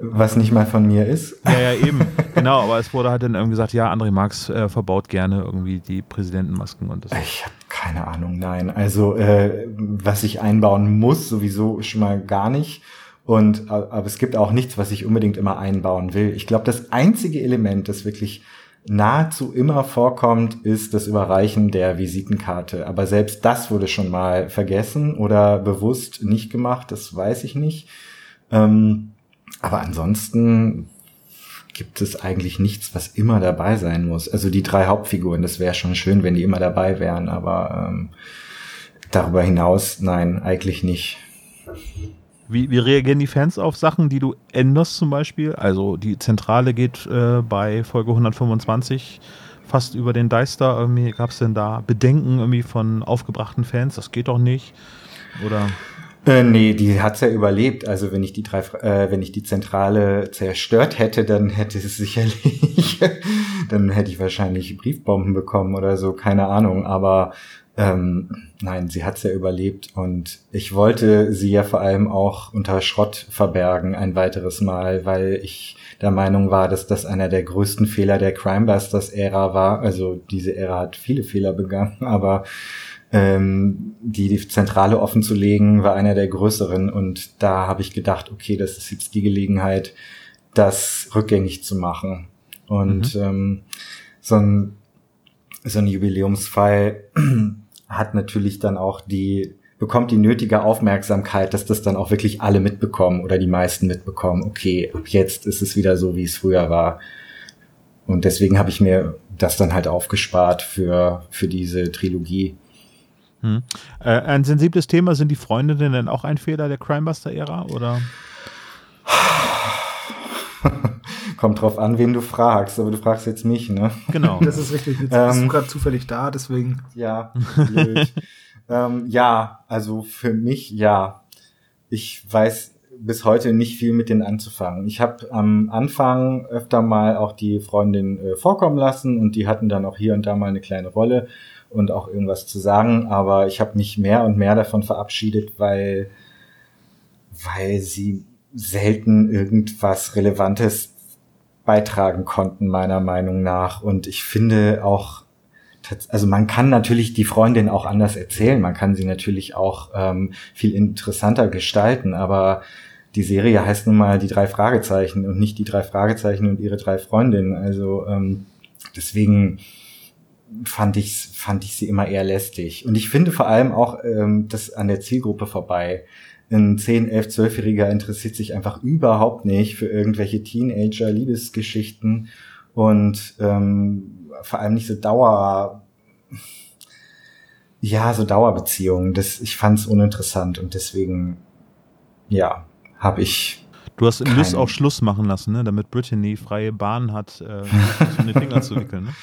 Was nicht mal von mir ist. Ja, ja, eben. genau, aber es wurde halt dann irgendwie gesagt, ja, André Marx äh, verbaut gerne irgendwie die Präsidentenmasken und das. Ich habe keine Ahnung, nein. Also, äh, was ich einbauen muss, sowieso schon mal gar nicht. Und aber es gibt auch nichts, was ich unbedingt immer einbauen will. Ich glaube, das einzige Element, das wirklich nahezu immer vorkommt, ist das Überreichen der Visitenkarte. Aber selbst das wurde schon mal vergessen oder bewusst nicht gemacht, das weiß ich nicht. Ähm, aber ansonsten gibt es eigentlich nichts, was immer dabei sein muss. Also die drei Hauptfiguren, das wäre schon schön, wenn die immer dabei wären, aber ähm, darüber hinaus, nein, eigentlich nicht. Wie, wie reagieren die Fans auf Sachen, die du änderst zum Beispiel? Also die Zentrale geht äh, bei Folge 125 fast über den Deister. Irgendwie gab es denn da Bedenken irgendwie von aufgebrachten Fans? Das geht doch nicht. Oder? Äh, nee, die hat's ja überlebt. Also wenn ich die drei, äh, wenn ich die Zentrale zerstört hätte, dann hätte es sicherlich, dann hätte ich wahrscheinlich Briefbomben bekommen oder so, keine Ahnung. Aber ähm, nein, sie hat's ja überlebt und ich wollte sie ja vor allem auch unter Schrott verbergen ein weiteres Mal, weil ich der Meinung war, dass das einer der größten Fehler der Crimebusters-Ära war. Also diese Ära hat viele Fehler begangen, aber ähm, die, die Zentrale offen zu legen, war einer der größeren und da habe ich gedacht, okay, das ist jetzt die Gelegenheit, das rückgängig zu machen. Und mhm. ähm, so ein so ein Jubiläumsfall hat natürlich dann auch die, bekommt die nötige Aufmerksamkeit, dass das dann auch wirklich alle mitbekommen oder die meisten mitbekommen, okay, ab jetzt ist es wieder so, wie es früher war. Und deswegen habe ich mir das dann halt aufgespart für, für diese Trilogie. Hm. Äh, ein sensibles Thema, sind die Freundinnen denn auch ein Fehler der Crimebuster-Ära oder? Kommt drauf an, wen du fragst, aber du fragst jetzt mich, ne? Genau. Das ist richtig. Jetzt ähm, bist du gerade zufällig da, deswegen. Ja, ähm, ja, also für mich ja. Ich weiß bis heute nicht viel mit denen anzufangen. Ich habe am Anfang öfter mal auch die Freundin äh, vorkommen lassen und die hatten dann auch hier und da mal eine kleine Rolle und auch irgendwas zu sagen, aber ich habe mich mehr und mehr davon verabschiedet, weil weil sie selten irgendwas Relevantes beitragen konnten, meiner Meinung nach. Und ich finde auch, also man kann natürlich die Freundin auch anders erzählen, man kann sie natürlich auch ähm, viel interessanter gestalten, aber die Serie heißt nun mal die drei Fragezeichen und nicht die drei Fragezeichen und ihre drei Freundinnen. Also ähm, deswegen fand ich fand ich sie immer eher lästig. Und ich finde vor allem auch ähm, das an der Zielgruppe vorbei ein 10, 11, 12-Jähriger interessiert sich einfach überhaupt nicht für irgendwelche Teenager-Liebesgeschichten und ähm, vor allem nicht so Dauer, ja, so Dauerbeziehungen. Das, ich fand es uninteressant und deswegen, ja, habe ich. Du hast in Lys auch Schluss machen lassen, ne? damit Brittany freie Bahn hat, äh, den Finger zu wickeln. Ne?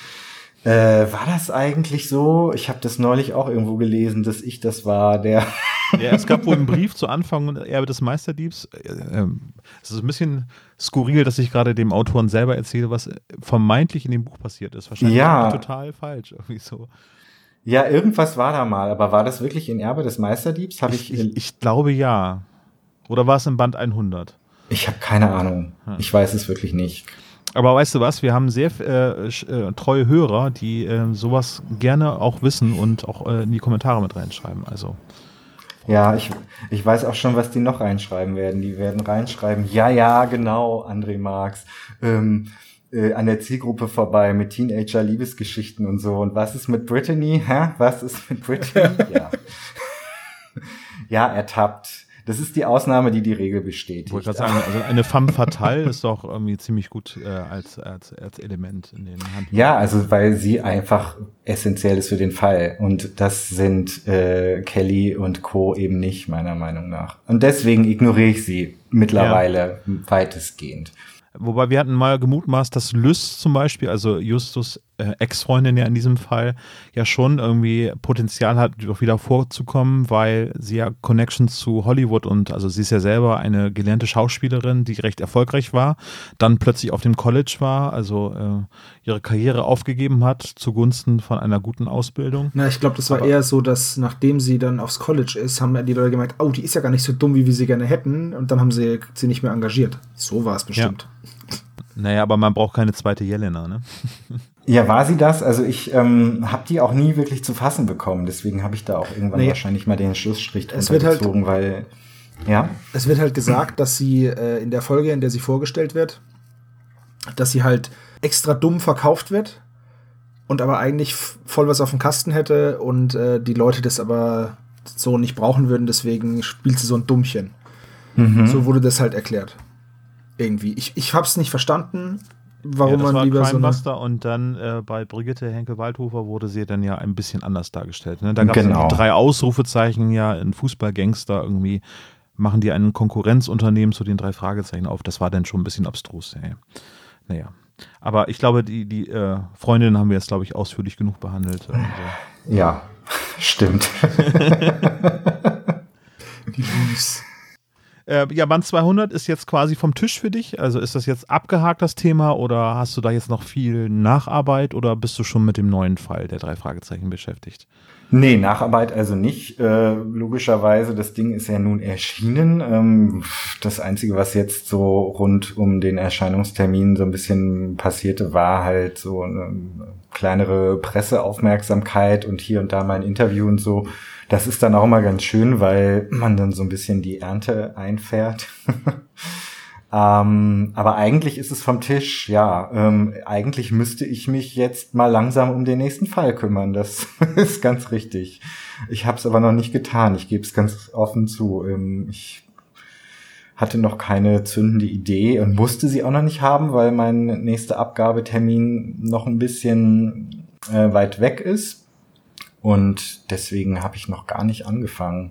Äh, war das eigentlich so? Ich habe das neulich auch irgendwo gelesen, dass ich das war, der Ja, es gab wohl einen Brief zu Anfang Erbe des Meisterdiebs. Äh, ähm, es ist ein bisschen skurril, dass ich gerade dem Autoren selber erzähle, was vermeintlich in dem Buch passiert ist. Wahrscheinlich ja. total falsch. Irgendwie so. Ja, irgendwas war da mal, aber war das wirklich in Erbe des Meisterdiebs? Hab ich, ich, ich glaube ja. Oder war es im Band 100? Ich habe keine Ahnung. Ich weiß es wirklich nicht. Aber weißt du was, wir haben sehr äh, äh, treue Hörer, die äh, sowas gerne auch wissen und auch äh, in die Kommentare mit reinschreiben. Also. Ja, ich, ich weiß auch schon, was die noch reinschreiben werden. Die werden reinschreiben, ja, ja, genau, André Marx. Ähm, äh, an der Zielgruppe vorbei mit Teenager-Liebesgeschichten und so. Und was ist mit Brittany? Hä? Was ist mit Brittany? ja. ja, ertappt das ist die Ausnahme, die die Regel bestätigt. Ich wollte gerade sagen, also eine femme fatale ist doch irgendwie ziemlich gut äh, als, als, als Element in den Handlungen. Ja, also weil sie einfach essentiell ist für den Fall. Und das sind äh, Kelly und Co. eben nicht, meiner Meinung nach. Und deswegen ignoriere ich sie mittlerweile ja. weitestgehend. Wobei wir hatten mal gemutmaßt, dass Lys zum Beispiel, also Justus äh, Ex-Freundin ja in diesem Fall, ja schon irgendwie Potenzial hat, doch wieder vorzukommen, weil sie ja Connections zu Hollywood und, also sie ist ja selber eine gelernte Schauspielerin, die recht erfolgreich war, dann plötzlich auf dem College war, also äh, ihre Karriere aufgegeben hat zugunsten von einer guten Ausbildung. Na, ich glaube, das war Aber eher so, dass nachdem sie dann aufs College ist, haben die Leute gemeint, oh, die ist ja gar nicht so dumm, wie wir sie gerne hätten und dann haben sie sie nicht mehr engagiert. So war es bestimmt. Ja. Naja, aber man braucht keine zweite Jelena, ne? Ja, war sie das? Also ich ähm, habe die auch nie wirklich zu fassen bekommen. Deswegen habe ich da auch irgendwann nee. wahrscheinlich mal den Schlussstrich gezogen, halt, weil ja. Es wird halt gesagt, dass sie äh, in der Folge, in der sie vorgestellt wird, dass sie halt extra dumm verkauft wird und aber eigentlich voll was auf dem Kasten hätte und äh, die Leute das aber so nicht brauchen würden. Deswegen spielt sie so ein Dummchen. Mhm. So wurde das halt erklärt. Irgendwie. Ich, ich habe es nicht verstanden warum ja, man lieber Crime so eine und dann äh, bei Brigitte Henke-Waldhofer wurde sie dann ja ein bisschen anders dargestellt. Ne? Da gab es genau. drei Ausrufezeichen ja in Fußballgangster irgendwie machen die ein Konkurrenzunternehmen zu den drei Fragezeichen auf. Das war dann schon ein bisschen abstrus. Ey. Naja. Aber ich glaube, die, die äh, Freundinnen haben wir jetzt, glaube ich, ausführlich genug behandelt. Also. Ja, stimmt. die Liebs. Äh, ja, Band 200 ist jetzt quasi vom Tisch für dich. Also ist das jetzt abgehakt, das Thema, oder hast du da jetzt noch viel Nacharbeit oder bist du schon mit dem neuen Fall der drei Fragezeichen beschäftigt? Nee, Nacharbeit also nicht. Äh, logischerweise, das Ding ist ja nun erschienen. Ähm, das Einzige, was jetzt so rund um den Erscheinungstermin so ein bisschen passierte, war halt so eine kleinere Presseaufmerksamkeit und hier und da mal ein Interview und so. Das ist dann auch mal ganz schön, weil man dann so ein bisschen die Ernte einfährt. ähm, aber eigentlich ist es vom Tisch, ja. Ähm, eigentlich müsste ich mich jetzt mal langsam um den nächsten Fall kümmern. Das ist ganz richtig. Ich habe es aber noch nicht getan. Ich gebe es ganz offen zu. Ähm, ich hatte noch keine zündende Idee und musste sie auch noch nicht haben, weil mein nächster Abgabetermin noch ein bisschen äh, weit weg ist. Und deswegen habe ich noch gar nicht angefangen.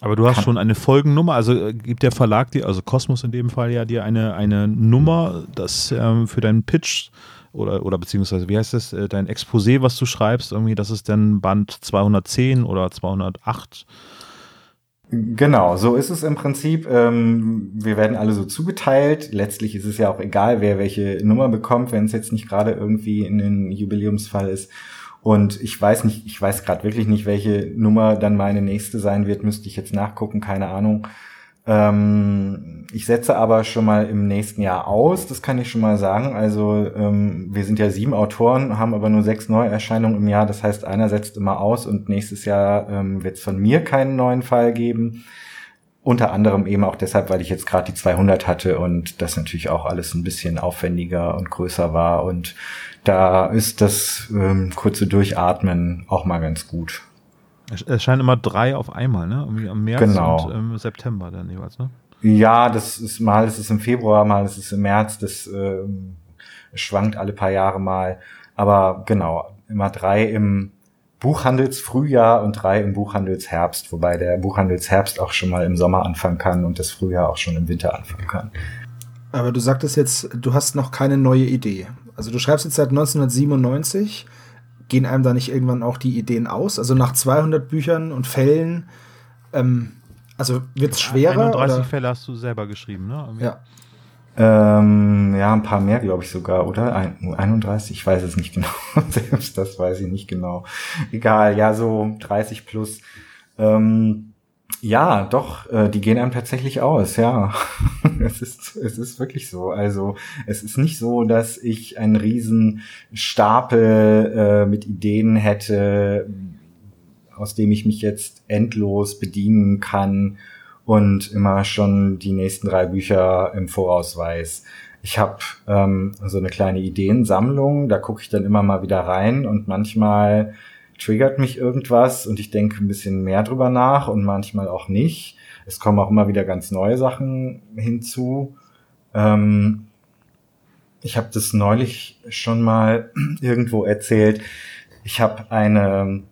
Aber du hast Kann schon eine Folgennummer, also äh, gibt der Verlag dir, also Kosmos in dem Fall ja dir eine, eine Nummer, das ähm, für deinen Pitch oder, oder beziehungsweise, wie heißt das, äh, dein Exposé, was du schreibst, irgendwie, das ist dann Band 210 oder 208. Genau, so ist es im Prinzip. Ähm, wir werden alle so zugeteilt. Letztlich ist es ja auch egal, wer welche Nummer bekommt, wenn es jetzt nicht gerade irgendwie in den Jubiläumsfall ist. Und ich weiß nicht, ich weiß gerade wirklich nicht, welche Nummer dann meine nächste sein wird, müsste ich jetzt nachgucken, keine Ahnung. Ähm, ich setze aber schon mal im nächsten Jahr aus, das kann ich schon mal sagen. Also ähm, wir sind ja sieben Autoren, haben aber nur sechs Neuerscheinungen im Jahr. Das heißt, einer setzt immer aus und nächstes Jahr ähm, wird es von mir keinen neuen Fall geben. Unter anderem eben auch deshalb, weil ich jetzt gerade die 200 hatte und das natürlich auch alles ein bisschen aufwendiger und größer war und da ist das ähm, kurze Durchatmen auch mal ganz gut. Es scheinen immer drei auf einmal, ne? Irgendwie am März genau. und im September dann jeweils, ne? Ja, das ist mal ist es im Februar, mal ist es im März, das äh, schwankt alle paar Jahre mal. Aber genau, immer drei im Buchhandelsfrühjahr und drei im Buchhandelsherbst, wobei der Buchhandelsherbst auch schon mal im Sommer anfangen kann und das Frühjahr auch schon im Winter anfangen kann. Aber du sagtest jetzt, du hast noch keine neue Idee. Also du schreibst jetzt seit 1997. Gehen einem da nicht irgendwann auch die Ideen aus? Also nach 200 Büchern und Fällen Ähm, also wird es schwerer? 31 oder? Fälle hast du selber geschrieben, ne? Ja. Ähm, ja, ein paar mehr, glaube ich sogar, oder? Ein, 31, ich weiß es nicht genau. Selbst das weiß ich nicht genau. Egal, ja, so 30 plus. Ähm, ja, doch, äh, die gehen einem tatsächlich aus, ja. es ist, es ist wirklich so. Also, es ist nicht so, dass ich einen riesen Stapel äh, mit Ideen hätte, aus dem ich mich jetzt endlos bedienen kann und immer schon die nächsten drei Bücher im Voraus weiß. Ich habe ähm, so eine kleine Ideensammlung, da gucke ich dann immer mal wieder rein und manchmal triggert mich irgendwas und ich denke ein bisschen mehr drüber nach und manchmal auch nicht. Es kommen auch immer wieder ganz neue Sachen hinzu. Ähm, ich habe das neulich schon mal irgendwo erzählt. Ich habe eine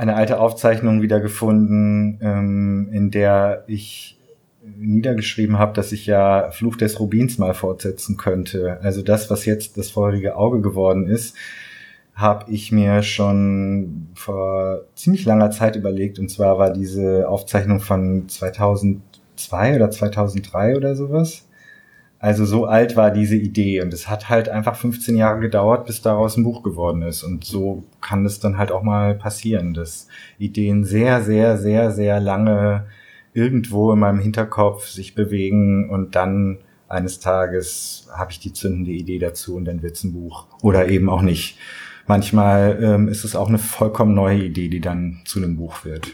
eine alte Aufzeichnung wiedergefunden, ähm, in der ich niedergeschrieben habe, dass ich ja Fluch des Rubins mal fortsetzen könnte. Also das, was jetzt das feurige Auge geworden ist, habe ich mir schon vor ziemlich langer Zeit überlegt. Und zwar war diese Aufzeichnung von 2002 oder 2003 oder sowas. Also so alt war diese Idee und es hat halt einfach 15 Jahre gedauert, bis daraus ein Buch geworden ist. Und so kann es dann halt auch mal passieren, dass Ideen sehr, sehr, sehr, sehr lange irgendwo in meinem Hinterkopf sich bewegen und dann eines Tages habe ich die zündende Idee dazu und dann wird's ein Buch. Oder eben auch nicht. Manchmal ähm, ist es auch eine vollkommen neue Idee, die dann zu einem Buch wird.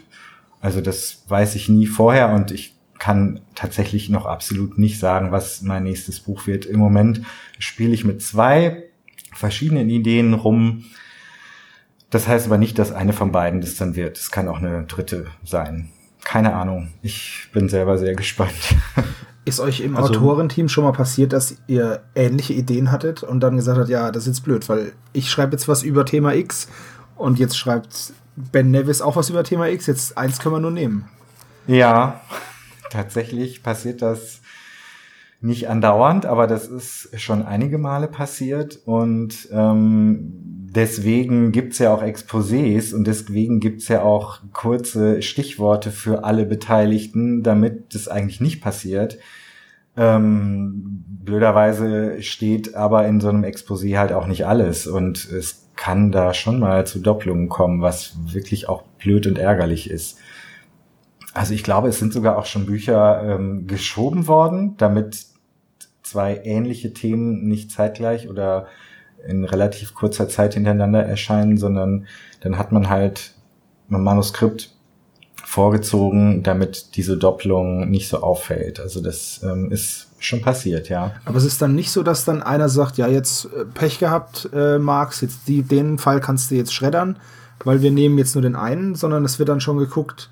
Also das weiß ich nie vorher und ich kann tatsächlich noch absolut nicht sagen, was mein nächstes Buch wird. Im Moment spiele ich mit zwei verschiedenen Ideen rum. Das heißt aber nicht, dass eine von beiden das dann wird. Es kann auch eine dritte sein. Keine Ahnung. Ich bin selber sehr gespannt. Ist euch im also, Autorenteam schon mal passiert, dass ihr ähnliche Ideen hattet und dann gesagt habt, ja, das ist jetzt blöd, weil ich schreibe jetzt was über Thema X und jetzt schreibt Ben Nevis auch was über Thema X, jetzt eins können wir nur nehmen. Ja, tatsächlich passiert das nicht andauernd, aber das ist schon einige Male passiert und ähm, deswegen gibt's ja auch Exposés und deswegen gibt's ja auch kurze Stichworte für alle Beteiligten, damit das eigentlich nicht passiert. Ähm, blöderweise steht aber in so einem Exposé halt auch nicht alles und es kann da schon mal zu Doppelungen kommen, was wirklich auch blöd und ärgerlich ist. Also ich glaube, es sind sogar auch schon Bücher ähm, geschoben worden, damit zwei ähnliche Themen nicht zeitgleich oder in relativ kurzer Zeit hintereinander erscheinen, sondern dann hat man halt ein Manuskript vorgezogen, damit diese Doppelung nicht so auffällt. Also das ähm, ist schon passiert, ja. Aber es ist dann nicht so, dass dann einer sagt, ja, jetzt äh, Pech gehabt, äh, Marx, jetzt die, den Fall kannst du jetzt schreddern, weil wir nehmen jetzt nur den einen, sondern es wird dann schon geguckt,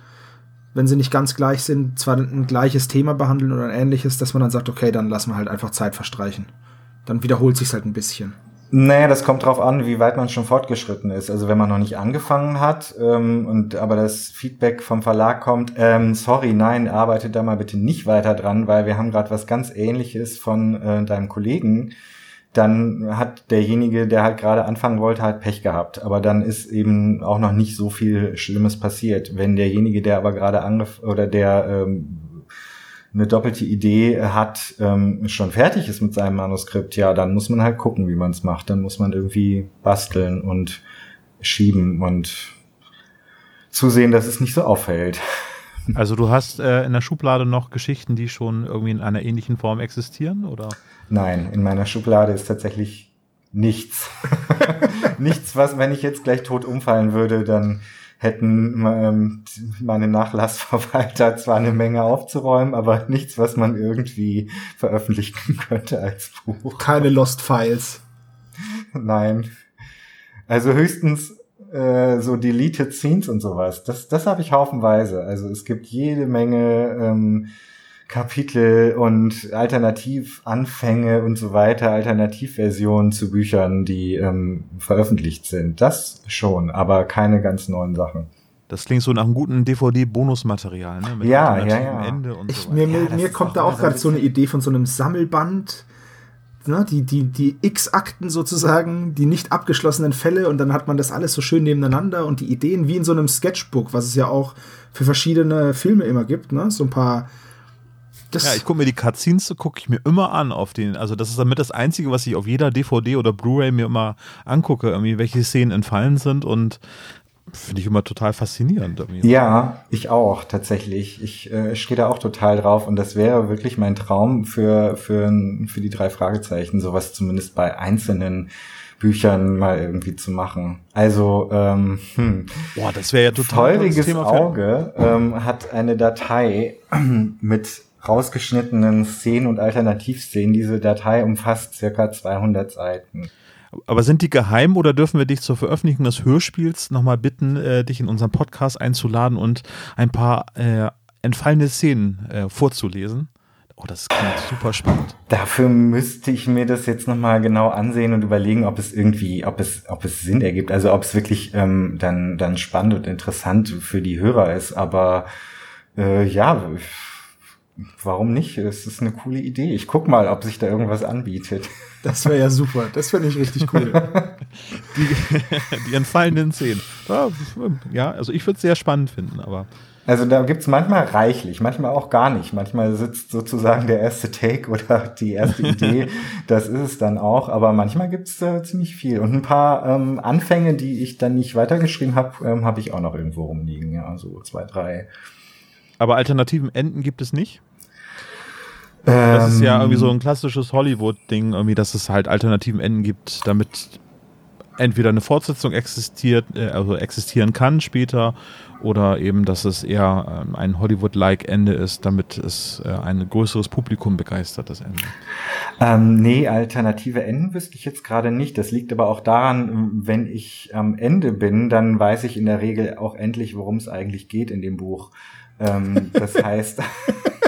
wenn sie nicht ganz gleich sind, zwar ein gleiches Thema behandeln oder ein ähnliches, dass man dann sagt, okay, dann lassen wir halt einfach Zeit verstreichen. Dann wiederholt sich's halt ein bisschen. Nee, das kommt drauf an, wie weit man schon fortgeschritten ist. Also wenn man noch nicht angefangen hat ähm, und aber das Feedback vom Verlag kommt, ähm, sorry, nein, arbeite da mal bitte nicht weiter dran, weil wir haben gerade was ganz Ähnliches von äh, deinem Kollegen dann hat derjenige, der halt gerade anfangen wollte, halt Pech gehabt. Aber dann ist eben auch noch nicht so viel Schlimmes passiert. Wenn derjenige, der aber gerade angef oder der ähm, eine doppelte Idee hat, ähm, schon fertig ist mit seinem Manuskript, ja, dann muss man halt gucken, wie man es macht. Dann muss man irgendwie basteln und schieben und zusehen, dass es nicht so auffällt. Also du hast äh, in der Schublade noch Geschichten, die schon irgendwie in einer ähnlichen Form existieren, oder? Nein, in meiner Schublade ist tatsächlich nichts. nichts, was, wenn ich jetzt gleich tot umfallen würde, dann hätten ähm, meine Nachlassverwalter zwar eine Menge aufzuräumen, aber nichts, was man irgendwie veröffentlichen könnte als Buch. Keine Lost Files. Nein. Also höchstens äh, so Deleted Scenes und sowas. Das, das habe ich haufenweise. Also es gibt jede Menge ähm, Kapitel und Alternativanfänge und so weiter, Alternativversionen zu Büchern, die ähm, veröffentlicht sind. Das schon, aber keine ganz neuen Sachen. Das klingt so nach einem guten DVD-Bonusmaterial, ne? Mit ja, ja, ja. Ende und ich, so mir, mir, ja, mir kommt da auch gerade so eine Idee von so einem Sammelband ne, die, die, die X-Akten sozusagen, die nicht abgeschlossenen Fälle und dann hat man das alles so schön nebeneinander und die Ideen wie in so einem Sketchbook, was es ja auch für verschiedene Filme immer gibt, ne? So ein paar. Ja, ich gucke mir die Cutscenes, gucke ich mir immer an auf den, also das ist damit das Einzige, was ich auf jeder DVD oder Blu-ray mir immer angucke, irgendwie welche Szenen entfallen sind und finde ich immer total faszinierend. Irgendwie. Ja, ich auch tatsächlich. Ich äh, stehe da auch total drauf und das wäre wirklich mein Traum für für für die drei Fragezeichen, sowas zumindest bei einzelnen Büchern mal irgendwie zu machen. Also, ähm, hm. Boah, das wäre ja total Feuriges Auge ähm, hat eine Datei mit rausgeschnittenen Szenen und Alternativszenen. Diese Datei umfasst circa 200 Seiten. Aber sind die geheim oder dürfen wir dich zur Veröffentlichung des Hörspiels nochmal bitten, äh, dich in unseren Podcast einzuladen und ein paar äh, entfallene Szenen äh, vorzulesen? Oh, das klingt super spannend. Dafür müsste ich mir das jetzt nochmal genau ansehen und überlegen, ob es irgendwie, ob es, ob es Sinn ergibt. Also ob es wirklich ähm, dann, dann spannend und interessant für die Hörer ist. Aber äh, ja, warum nicht? Es ist eine coole Idee. Ich guck mal, ob sich da irgendwas anbietet. Das wäre ja super. Das finde ich richtig cool. die, die entfallenen Szenen. Ja, also ich würde es sehr spannend finden, aber. Also da gibt's manchmal reichlich, manchmal auch gar nicht. Manchmal sitzt sozusagen der erste Take oder die erste Idee, das ist es dann auch. Aber manchmal gibt's äh, ziemlich viel. Und ein paar ähm, Anfänge, die ich dann nicht weitergeschrieben habe, ähm, habe ich auch noch irgendwo rumliegen. Ja, so zwei, drei. Aber alternativen Enden gibt es nicht? Das ist ja irgendwie so ein klassisches Hollywood-Ding, irgendwie, dass es halt alternativen Enden gibt, damit entweder eine Fortsetzung existiert, äh, also existieren kann später, oder eben, dass es eher ähm, ein Hollywood-like Ende ist, damit es äh, ein größeres Publikum begeistert, das Ende. Ähm, nee, alternative Enden wüsste ich jetzt gerade nicht. Das liegt aber auch daran, wenn ich am Ende bin, dann weiß ich in der Regel auch endlich, worum es eigentlich geht in dem Buch. Ähm, das heißt,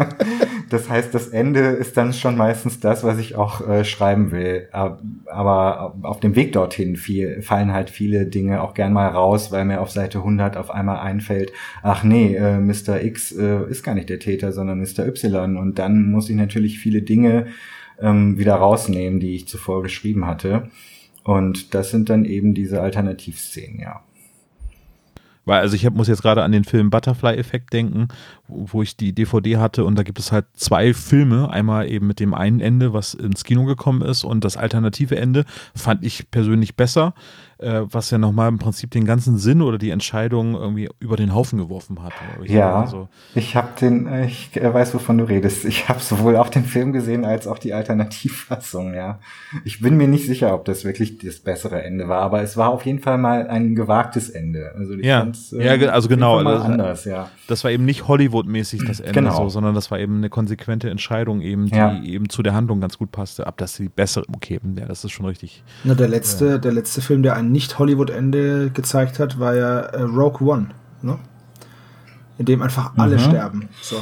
das heißt, das Ende ist dann schon meistens das, was ich auch äh, schreiben will. Aber auf dem Weg dorthin viel, fallen halt viele Dinge auch gern mal raus, weil mir auf Seite 100 auf einmal einfällt, ach nee, äh, Mr. X äh, ist gar nicht der Täter, sondern Mr. Y. Und dann muss ich natürlich viele Dinge ähm, wieder rausnehmen, die ich zuvor geschrieben hatte. Und das sind dann eben diese Alternativszenen, ja. Weil, also ich hab, muss jetzt gerade an den Film Butterfly-Effekt denken, wo, wo, ich die DVD hatte und da gibt es halt zwei Filme. Einmal eben mit dem einen Ende, was ins Kino gekommen ist und das alternative Ende fand ich persönlich besser äh, was ja nochmal im Prinzip den ganzen Sinn oder die Entscheidung irgendwie über den Haufen geworfen hat. Ich ja, also. ich habe den, äh, ich äh, weiß, wovon du redest. Ich habe sowohl auch den Film gesehen als auch die Alternativfassung, ja. Ich bin mir nicht sicher, ob das wirklich das bessere Ende war, aber es war auf jeden Fall mal ein gewagtes Ende. Also ich ja, äh, ja, also genau. Das, anders, ja. Das war eben nicht Hollywood-mäßig das Ende genau. so, sondern das war eben eine konsequente Entscheidung eben, die ja. eben zu der Handlung ganz gut passte. Ab dass sie bessere, okay, ja, das ist schon richtig. Na, der letzte, ja. der letzte Film, der ein Nicht-Hollywood-Ende gezeigt hat, war ja äh, Rogue One, ne? In dem einfach alle mhm. sterben. So.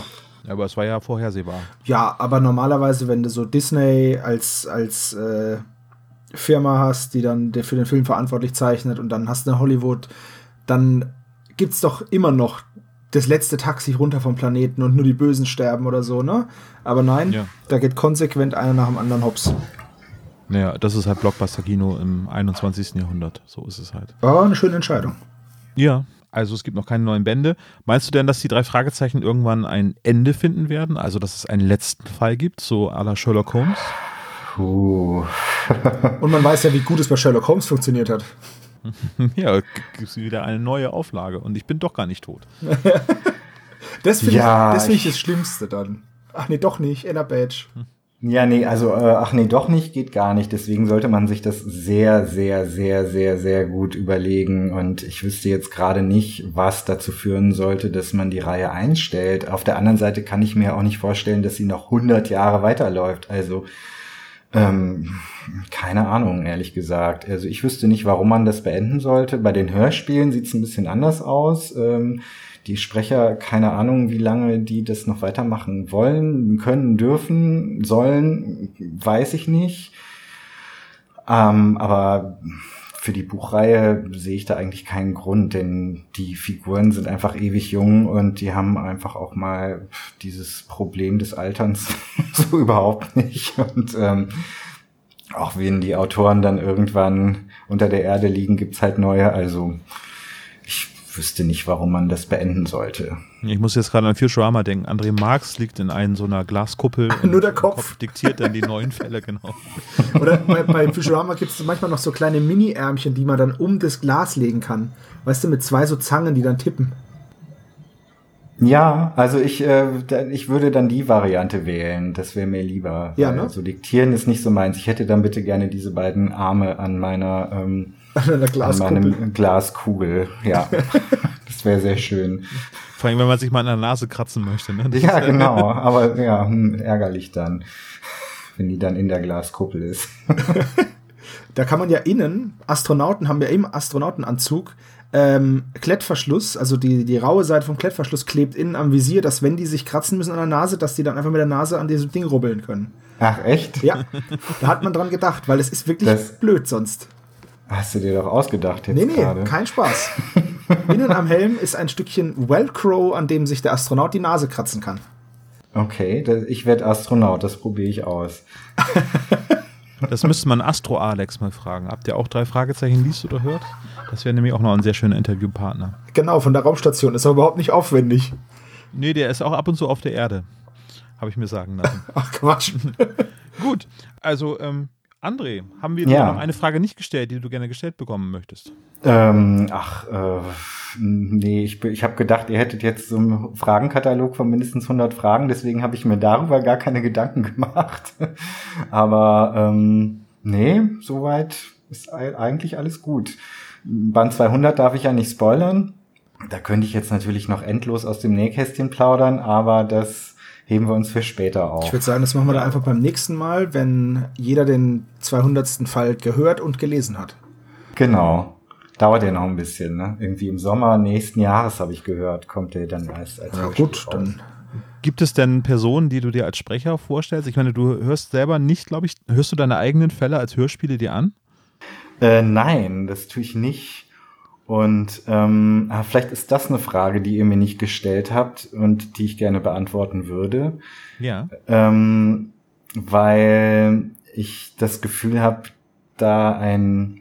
Aber es war ja vorhersehbar. Ja, aber normalerweise, wenn du so Disney als, als äh, Firma hast, die dann für den Film verantwortlich zeichnet und dann hast du eine Hollywood, dann gibt es doch immer noch das letzte Taxi runter vom Planeten und nur die Bösen sterben oder so, ne? Aber nein, ja. da geht konsequent einer nach dem anderen hops. Naja, das ist halt Blockbuster-Kino im 21. Jahrhundert. So ist es halt. War eine schöne Entscheidung. Ja, also es gibt noch keine neuen Bände. Meinst du denn, dass die drei Fragezeichen irgendwann ein Ende finden werden? Also, dass es einen letzten Fall gibt, so à la Sherlock Holmes? Puh. Und man weiß ja, wie gut es bei Sherlock Holmes funktioniert hat. ja, gibt es wieder eine neue Auflage und ich bin doch gar nicht tot. das finde ja, ich, find ich das Schlimmste dann. Ach nee, doch nicht, Inner Badge. Ja, nee, also, äh, ach nee, doch nicht, geht gar nicht. Deswegen sollte man sich das sehr, sehr, sehr, sehr, sehr gut überlegen. Und ich wüsste jetzt gerade nicht, was dazu führen sollte, dass man die Reihe einstellt. Auf der anderen Seite kann ich mir auch nicht vorstellen, dass sie noch 100 Jahre weiterläuft. Also, ähm, keine Ahnung, ehrlich gesagt. Also ich wüsste nicht, warum man das beenden sollte. Bei den Hörspielen sieht es ein bisschen anders aus. Ähm, die Sprecher, keine Ahnung, wie lange die das noch weitermachen wollen, können, dürfen, sollen, weiß ich nicht. Ähm, aber für die Buchreihe sehe ich da eigentlich keinen Grund, denn die Figuren sind einfach ewig jung und die haben einfach auch mal dieses Problem des Alterns so überhaupt nicht. Und ähm, auch wenn die Autoren dann irgendwann unter der Erde liegen, gibt's halt neue. Also wüsste nicht, warum man das beenden sollte. Ich muss jetzt gerade an Futurama denken. André Marx liegt in einem so einer Glaskuppel. Nur der Kopf. Kopf. diktiert dann die neuen Fälle, genau. Oder bei, bei Futurama gibt es manchmal noch so kleine Mini-Ärmchen, die man dann um das Glas legen kann. Weißt du, mit zwei so Zangen, die dann tippen. Ja, also ich, äh, ich würde dann die Variante wählen. Das wäre mir lieber. Ja, ne? Also diktieren ist nicht so meins. Ich hätte dann bitte gerne diese beiden Arme an meiner, ähm, an, an meinem Glaskugel. Ja, das wäre sehr schön. Vor allem, wenn man sich mal an der Nase kratzen möchte. Ne? ja, genau. Aber ja, hm, ärgerlich dann, wenn die dann in der Glaskuppel ist. da kann man ja innen, Astronauten haben ja im Astronautenanzug ähm, Klettverschluss, also die, die raue Seite vom Klettverschluss klebt innen am Visier, dass wenn die sich kratzen müssen an der Nase, dass die dann einfach mit der Nase an diesem Ding rubbeln können. Ach, echt? Ja, da hat man dran gedacht, weil es ist wirklich das blöd sonst. Hast du dir doch ausgedacht jetzt Nee, nee, grade. kein Spaß. Innen am Helm ist ein Stückchen Velcro, an dem sich der Astronaut die Nase kratzen kann. Okay, ich werde Astronaut, das probiere ich aus. Das müsste man Astro Alex mal fragen. Habt ihr auch drei Fragezeichen liest oder hört? Das wäre nämlich auch noch ein sehr schöner Interviewpartner. Genau, von der Raumstation. Ist aber überhaupt nicht aufwendig. Nee, der ist auch ab und zu auf der Erde. Habe ich mir sagen lassen. Ach Quatsch. Gut, also ähm, André, haben wir ja. noch eine Frage nicht gestellt, die du gerne gestellt bekommen möchtest? Ähm, ach, äh, nee, ich, ich habe gedacht, ihr hättet jetzt so einen Fragenkatalog von mindestens 100 Fragen, deswegen habe ich mir darüber gar keine Gedanken gemacht. Aber ähm, nee, soweit ist eigentlich alles gut. Band 200 darf ich ja nicht spoilern. Da könnte ich jetzt natürlich noch endlos aus dem Nähkästchen plaudern, aber das heben wir uns für später auf. Ich würde sagen, das machen wir dann einfach beim nächsten Mal, wenn jeder den 200. Fall gehört und gelesen hat. Genau. Dauert ja noch ein bisschen, ne? Irgendwie im Sommer nächsten Jahres, habe ich gehört, kommt der dann erst als Ja gut, dann Gibt es denn Personen, die du dir als Sprecher vorstellst? Ich meine, du hörst selber nicht, glaube ich, hörst du deine eigenen Fälle als Hörspiele dir an? Äh, nein, das tue ich nicht. Und ähm, ah, vielleicht ist das eine Frage, die ihr mir nicht gestellt habt und die ich gerne beantworten würde. Ja. Ähm, weil ich das Gefühl habe, da ein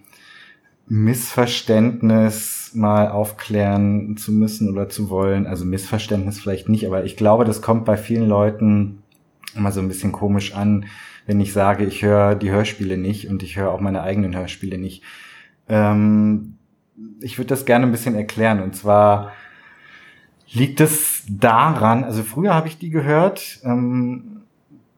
Missverständnis mal aufklären zu müssen oder zu wollen. Also Missverständnis vielleicht nicht, aber ich glaube, das kommt bei vielen Leuten immer so ein bisschen komisch an, wenn ich sage, ich höre die Hörspiele nicht und ich höre auch meine eigenen Hörspiele nicht. Ähm, ich würde das gerne ein bisschen erklären. Und zwar liegt es daran, also früher habe ich die gehört, ähm,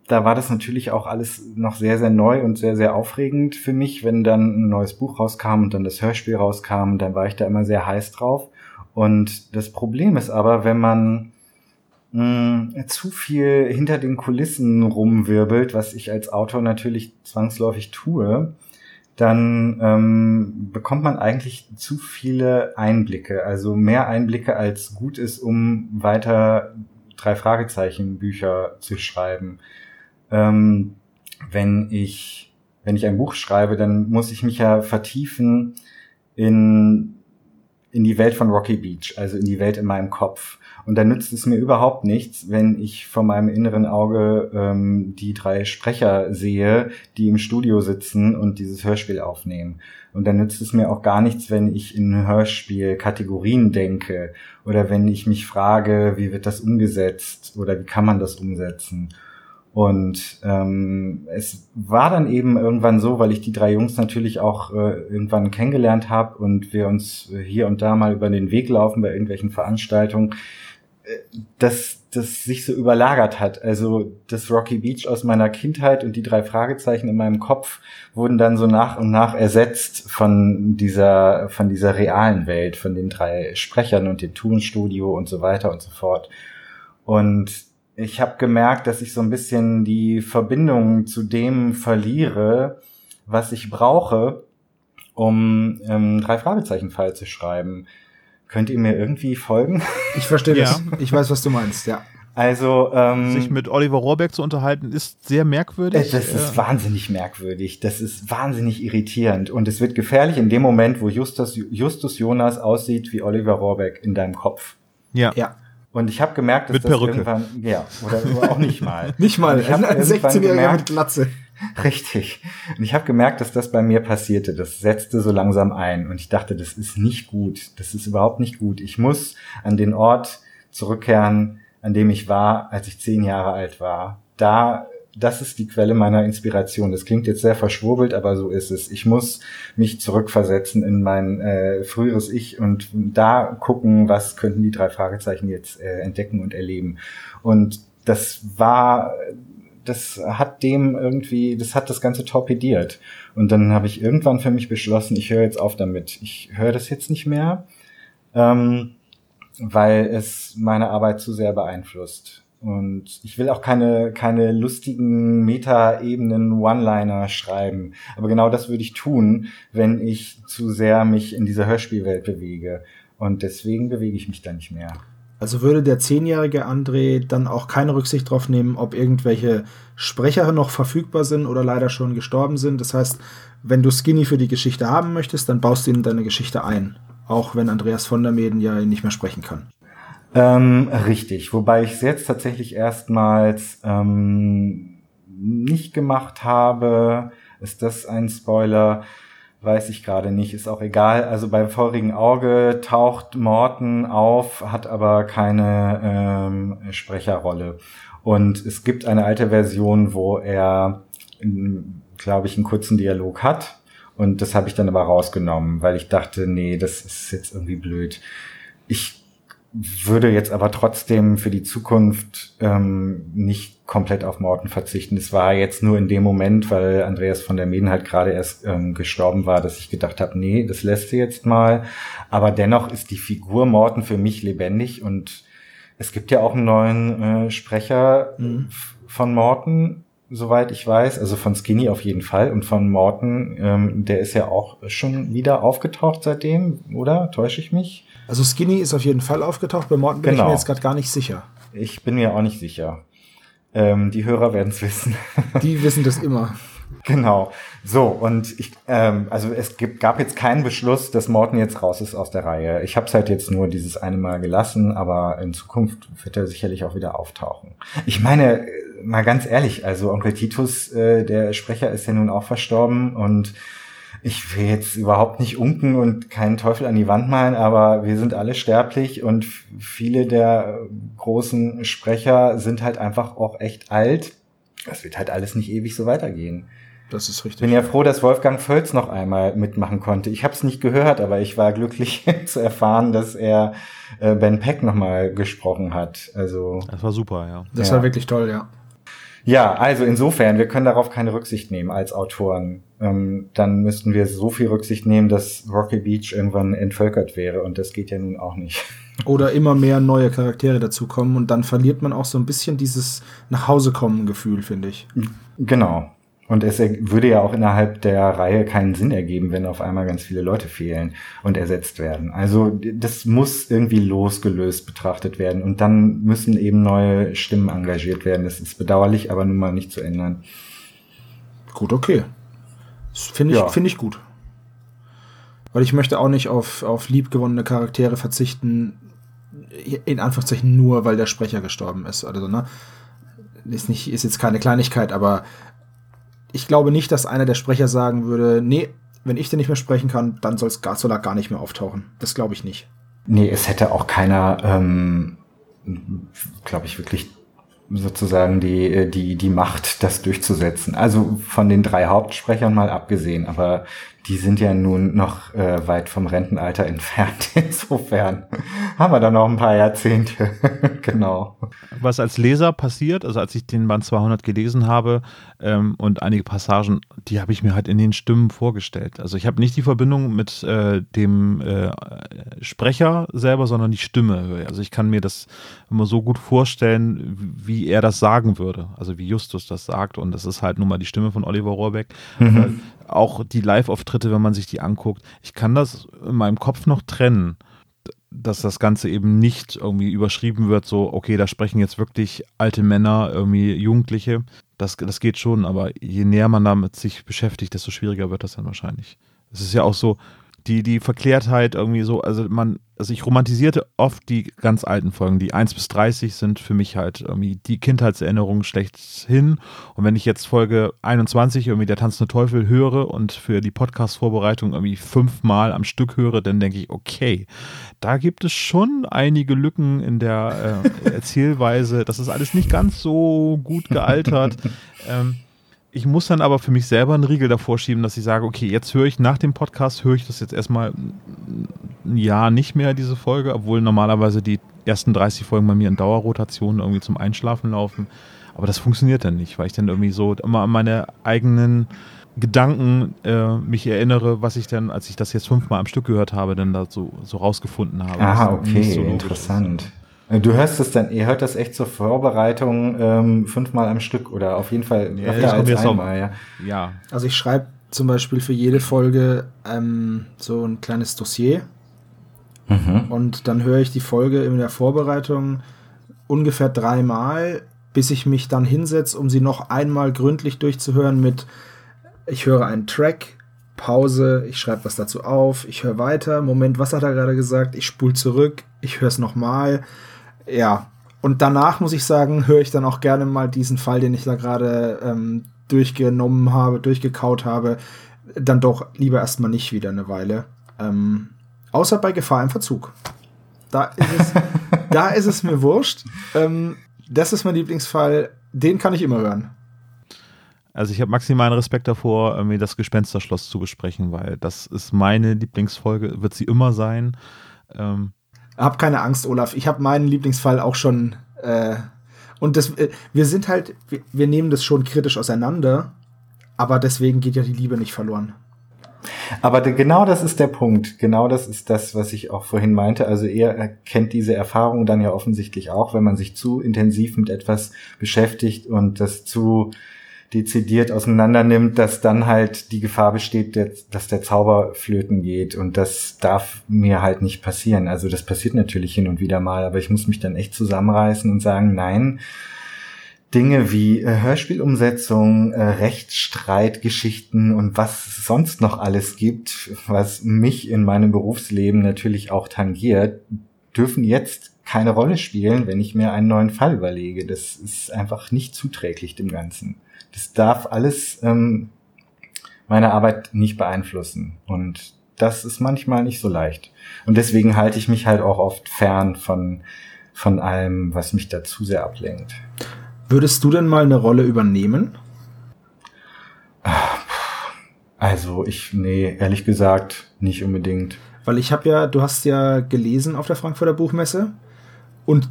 da war das natürlich auch alles noch sehr, sehr neu und sehr, sehr aufregend für mich, wenn dann ein neues Buch rauskam und dann das Hörspiel rauskam, dann war ich da immer sehr heiß drauf. Und das Problem ist aber, wenn man mh, hm, zu viel hinter den Kulissen rumwirbelt, was ich als Autor natürlich zwangsläufig tue, dann ähm, bekommt man eigentlich zu viele Einblicke, also mehr Einblicke als gut ist, um weiter drei Fragezeichen Bücher zu schreiben. Ähm, wenn ich wenn ich ein Buch schreibe, dann muss ich mich ja vertiefen in in die Welt von Rocky Beach, also in die Welt in meinem Kopf. Und da nützt es mir überhaupt nichts, wenn ich vor meinem inneren Auge ähm, die drei Sprecher sehe, die im Studio sitzen und dieses Hörspiel aufnehmen. Und dann nützt es mir auch gar nichts, wenn ich in Hörspiel Kategorien denke oder wenn ich mich frage, wie wird das umgesetzt oder wie kann man das umsetzen. Und ähm, es war dann eben irgendwann so, weil ich die drei Jungs natürlich auch äh, irgendwann kennengelernt habe und wir uns hier und da mal über den Weg laufen bei irgendwelchen Veranstaltungen, dass das sich so überlagert hat. Also das Rocky Beach aus meiner Kindheit und die drei Fragezeichen in meinem Kopf wurden dann so nach und nach ersetzt von dieser von dieser realen Welt, von den drei Sprechern und dem Tonstudio und so weiter und so fort. Und ich habe gemerkt, dass ich so ein bisschen die Verbindung zu dem verliere, was ich brauche, um ähm, drei Fragezeichen Fall zu schreiben. Könnt ihr mir irgendwie folgen? Ich verstehe ja. das. Ich weiß, was du meinst, ja. Also ähm, sich mit Oliver Rohrbeck zu unterhalten ist sehr merkwürdig. Das ist ja. wahnsinnig merkwürdig. Das ist wahnsinnig irritierend und es wird gefährlich in dem Moment, wo Justus, Justus Jonas aussieht wie Oliver Rohrbeck in deinem Kopf. Ja. Ja. Und ich habe gemerkt, dass mit das Perücke. irgendwann ja oder auch nicht mal. nicht mal. Ich habe 16-Jähriger mit Glatze. Richtig. Und ich habe gemerkt, dass das bei mir passierte. Das setzte so langsam ein. Und ich dachte, das ist nicht gut. Das ist überhaupt nicht gut. Ich muss an den Ort zurückkehren, an dem ich war, als ich zehn Jahre alt war. Da, das ist die Quelle meiner Inspiration. Das klingt jetzt sehr verschwurbelt, aber so ist es. Ich muss mich zurückversetzen in mein äh, früheres Ich und da gucken, was könnten die drei Fragezeichen jetzt äh, entdecken und erleben. Und das war das hat dem irgendwie, das hat das Ganze torpediert. Und dann habe ich irgendwann für mich beschlossen, ich höre jetzt auf damit. Ich höre das jetzt nicht mehr, ähm, weil es meine Arbeit zu sehr beeinflusst. Und ich will auch keine, keine lustigen Meta-Ebenen One-Liner schreiben. Aber genau das würde ich tun, wenn ich zu sehr mich in dieser Hörspielwelt bewege. Und deswegen bewege ich mich da nicht mehr. Also würde der zehnjährige André dann auch keine Rücksicht darauf nehmen, ob irgendwelche Sprecher noch verfügbar sind oder leider schon gestorben sind. Das heißt, wenn du Skinny für die Geschichte haben möchtest, dann baust du ihn in deine Geschichte ein. Auch wenn Andreas von der Meden ja nicht mehr sprechen kann. Ähm, richtig, wobei ich es jetzt tatsächlich erstmals ähm, nicht gemacht habe. Ist das ein Spoiler? Weiß ich gerade nicht, ist auch egal. Also beim feurigen Auge taucht Morten auf, hat aber keine ähm, Sprecherrolle. Und es gibt eine alte Version, wo er, glaube ich, einen kurzen Dialog hat. Und das habe ich dann aber rausgenommen, weil ich dachte, nee, das ist jetzt irgendwie blöd. Ich würde jetzt aber trotzdem für die Zukunft ähm, nicht komplett auf Morten verzichten. Es war jetzt nur in dem Moment, weil Andreas von der Meden halt gerade erst ähm, gestorben war, dass ich gedacht habe, nee, das lässt sie jetzt mal. Aber dennoch ist die Figur Morten für mich lebendig und es gibt ja auch einen neuen äh, Sprecher mhm. von Morten, soweit ich weiß, also von Skinny auf jeden Fall und von Morten, ähm, der ist ja auch schon wieder aufgetaucht seitdem, oder? Täusche ich mich? Also Skinny ist auf jeden Fall aufgetaucht, bei Morten bin genau. ich mir jetzt gerade gar nicht sicher. Ich bin mir auch nicht sicher. Ähm, die Hörer werden es wissen. Die wissen das immer. Genau. So, und ich, ähm, also es gibt, gab jetzt keinen Beschluss, dass Morten jetzt raus ist aus der Reihe. Ich habe es halt jetzt nur dieses eine Mal gelassen, aber in Zukunft wird er sicherlich auch wieder auftauchen. Ich meine, mal ganz ehrlich, also Onkel Titus, äh, der Sprecher, ist ja nun auch verstorben und ich will jetzt überhaupt nicht unken und keinen Teufel an die Wand malen, aber wir sind alle sterblich und viele der großen Sprecher sind halt einfach auch echt alt. Das wird halt alles nicht ewig so weitergehen. Das ist richtig. Bin ja froh, dass Wolfgang Völz noch einmal mitmachen konnte. Ich habe es nicht gehört, aber ich war glücklich zu erfahren, dass er äh, Ben Peck noch mal gesprochen hat. Also das war super, ja. Das ja. war wirklich toll, ja. Ja, also insofern, wir können darauf keine Rücksicht nehmen als Autoren. Ähm, dann müssten wir so viel Rücksicht nehmen, dass Rocky Beach irgendwann entvölkert wäre und das geht ja nun auch nicht. Oder immer mehr neue Charaktere dazukommen und dann verliert man auch so ein bisschen dieses Nachhausekommen-Gefühl, finde ich. Genau. Und es würde ja auch innerhalb der Reihe keinen Sinn ergeben, wenn auf einmal ganz viele Leute fehlen und ersetzt werden. Also das muss irgendwie losgelöst betrachtet werden und dann müssen eben neue Stimmen engagiert werden. Das ist bedauerlich, aber nun mal nicht zu ändern. Gut, okay. Finde ich, ja. finde ich gut. Weil ich möchte auch nicht auf, auf liebgewonnene Charaktere verzichten, in Anführungszeichen nur, weil der Sprecher gestorben ist. Also, ne? Ist, nicht, ist jetzt keine Kleinigkeit, aber ich glaube nicht, dass einer der Sprecher sagen würde, nee, wenn ich denn nicht mehr sprechen kann, dann soll er gar nicht mehr auftauchen. Das glaube ich nicht. Nee, es hätte auch keiner, ähm, glaube ich, wirklich sozusagen die, die, die Macht, das durchzusetzen. Also von den drei Hauptsprechern mal abgesehen, aber die sind ja nun noch äh, weit vom Rentenalter entfernt. Insofern haben wir da noch ein paar Jahrzehnte. genau. Was als Leser passiert, also als ich den Band 200 gelesen habe ähm, und einige Passagen, die habe ich mir halt in den Stimmen vorgestellt. Also ich habe nicht die Verbindung mit äh, dem äh, Sprecher selber, sondern die Stimme. Also ich kann mir das immer so gut vorstellen, wie er das sagen würde. Also wie Justus das sagt. Und das ist halt nun mal die Stimme von Oliver Rohrbeck. Mhm. Auch die Live-Auftritte Auftritte, wenn man sich die anguckt, ich kann das in meinem Kopf noch trennen, dass das Ganze eben nicht irgendwie überschrieben wird, so, okay, da sprechen jetzt wirklich alte Männer, irgendwie Jugendliche. Das, das geht schon, aber je näher man damit sich beschäftigt, desto schwieriger wird das dann wahrscheinlich. Es ist ja auch so, die, die Verklärtheit irgendwie so, also man, also ich romantisierte oft die ganz alten Folgen. Die 1 bis 30 sind für mich halt irgendwie die Kindheitserinnerungen schlechthin. Und wenn ich jetzt Folge 21 irgendwie der tanzende Teufel höre und für die Podcast-Vorbereitung irgendwie fünfmal am Stück höre, dann denke ich, okay, da gibt es schon einige Lücken in der äh, Erzählweise. Das ist alles nicht ganz so gut gealtert. ähm, ich muss dann aber für mich selber einen Riegel davor schieben, dass ich sage, okay, jetzt höre ich nach dem Podcast, höre ich das jetzt erstmal ein Jahr nicht mehr, diese Folge, obwohl normalerweise die ersten 30 Folgen bei mir in Dauerrotation irgendwie zum Einschlafen laufen. Aber das funktioniert dann nicht, weil ich dann irgendwie so immer an meine eigenen Gedanken äh, mich erinnere, was ich dann, als ich das jetzt fünfmal am Stück gehört habe, dann da so, so rausgefunden habe. Ah, okay, so interessant. Ist. Äh, du hörst es dann, ihr hört das echt zur Vorbereitung ähm, fünfmal am Stück oder auf jeden Fall ja, öfter als einmal, ja. ja. Also ich schreibe zum Beispiel für jede Folge ähm, so ein kleines Dossier mhm. und dann höre ich die Folge in der Vorbereitung ungefähr dreimal, bis ich mich dann hinsetze, um sie noch einmal gründlich durchzuhören mit, ich höre einen Track, Pause, ich schreibe was dazu auf, ich höre weiter, Moment, was hat er gerade gesagt, ich spule zurück, ich höre es nochmal ja, und danach muss ich sagen, höre ich dann auch gerne mal diesen Fall, den ich da gerade ähm, durchgenommen habe, durchgekaut habe, dann doch lieber erstmal nicht wieder eine Weile. Ähm, außer bei Gefahr im Verzug. Da ist es, da ist es mir wurscht. Ähm, das ist mein Lieblingsfall. Den kann ich immer hören. Also ich habe maximalen Respekt davor, mir das Gespensterschloss zu besprechen, weil das ist meine Lieblingsfolge, wird sie immer sein. Ähm, hab keine Angst, Olaf. Ich habe meinen Lieblingsfall auch schon. Äh, und das, äh, wir sind halt, wir, wir nehmen das schon kritisch auseinander, aber deswegen geht ja die Liebe nicht verloren. Aber genau das ist der Punkt. Genau das ist das, was ich auch vorhin meinte. Also er kennt diese Erfahrung dann ja offensichtlich auch, wenn man sich zu intensiv mit etwas beschäftigt und das zu dezidiert auseinander nimmt, dass dann halt die Gefahr besteht, dass der Zauber flöten geht. Und das darf mir halt nicht passieren. Also das passiert natürlich hin und wieder mal, aber ich muss mich dann echt zusammenreißen und sagen, nein, Dinge wie äh, Hörspielumsetzung, äh, Rechtsstreitgeschichten und was es sonst noch alles gibt, was mich in meinem Berufsleben natürlich auch tangiert, dürfen jetzt keine Rolle spielen, wenn ich mir einen neuen Fall überlege. Das ist einfach nicht zuträglich dem Ganzen das darf alles ähm, meine Arbeit nicht beeinflussen. Und das ist manchmal nicht so leicht. Und deswegen halte ich mich halt auch oft fern von, von allem, was mich da zu sehr ablenkt. Würdest du denn mal eine Rolle übernehmen? Also ich, nee, ehrlich gesagt, nicht unbedingt. Weil ich habe ja, du hast ja gelesen auf der Frankfurter Buchmesse und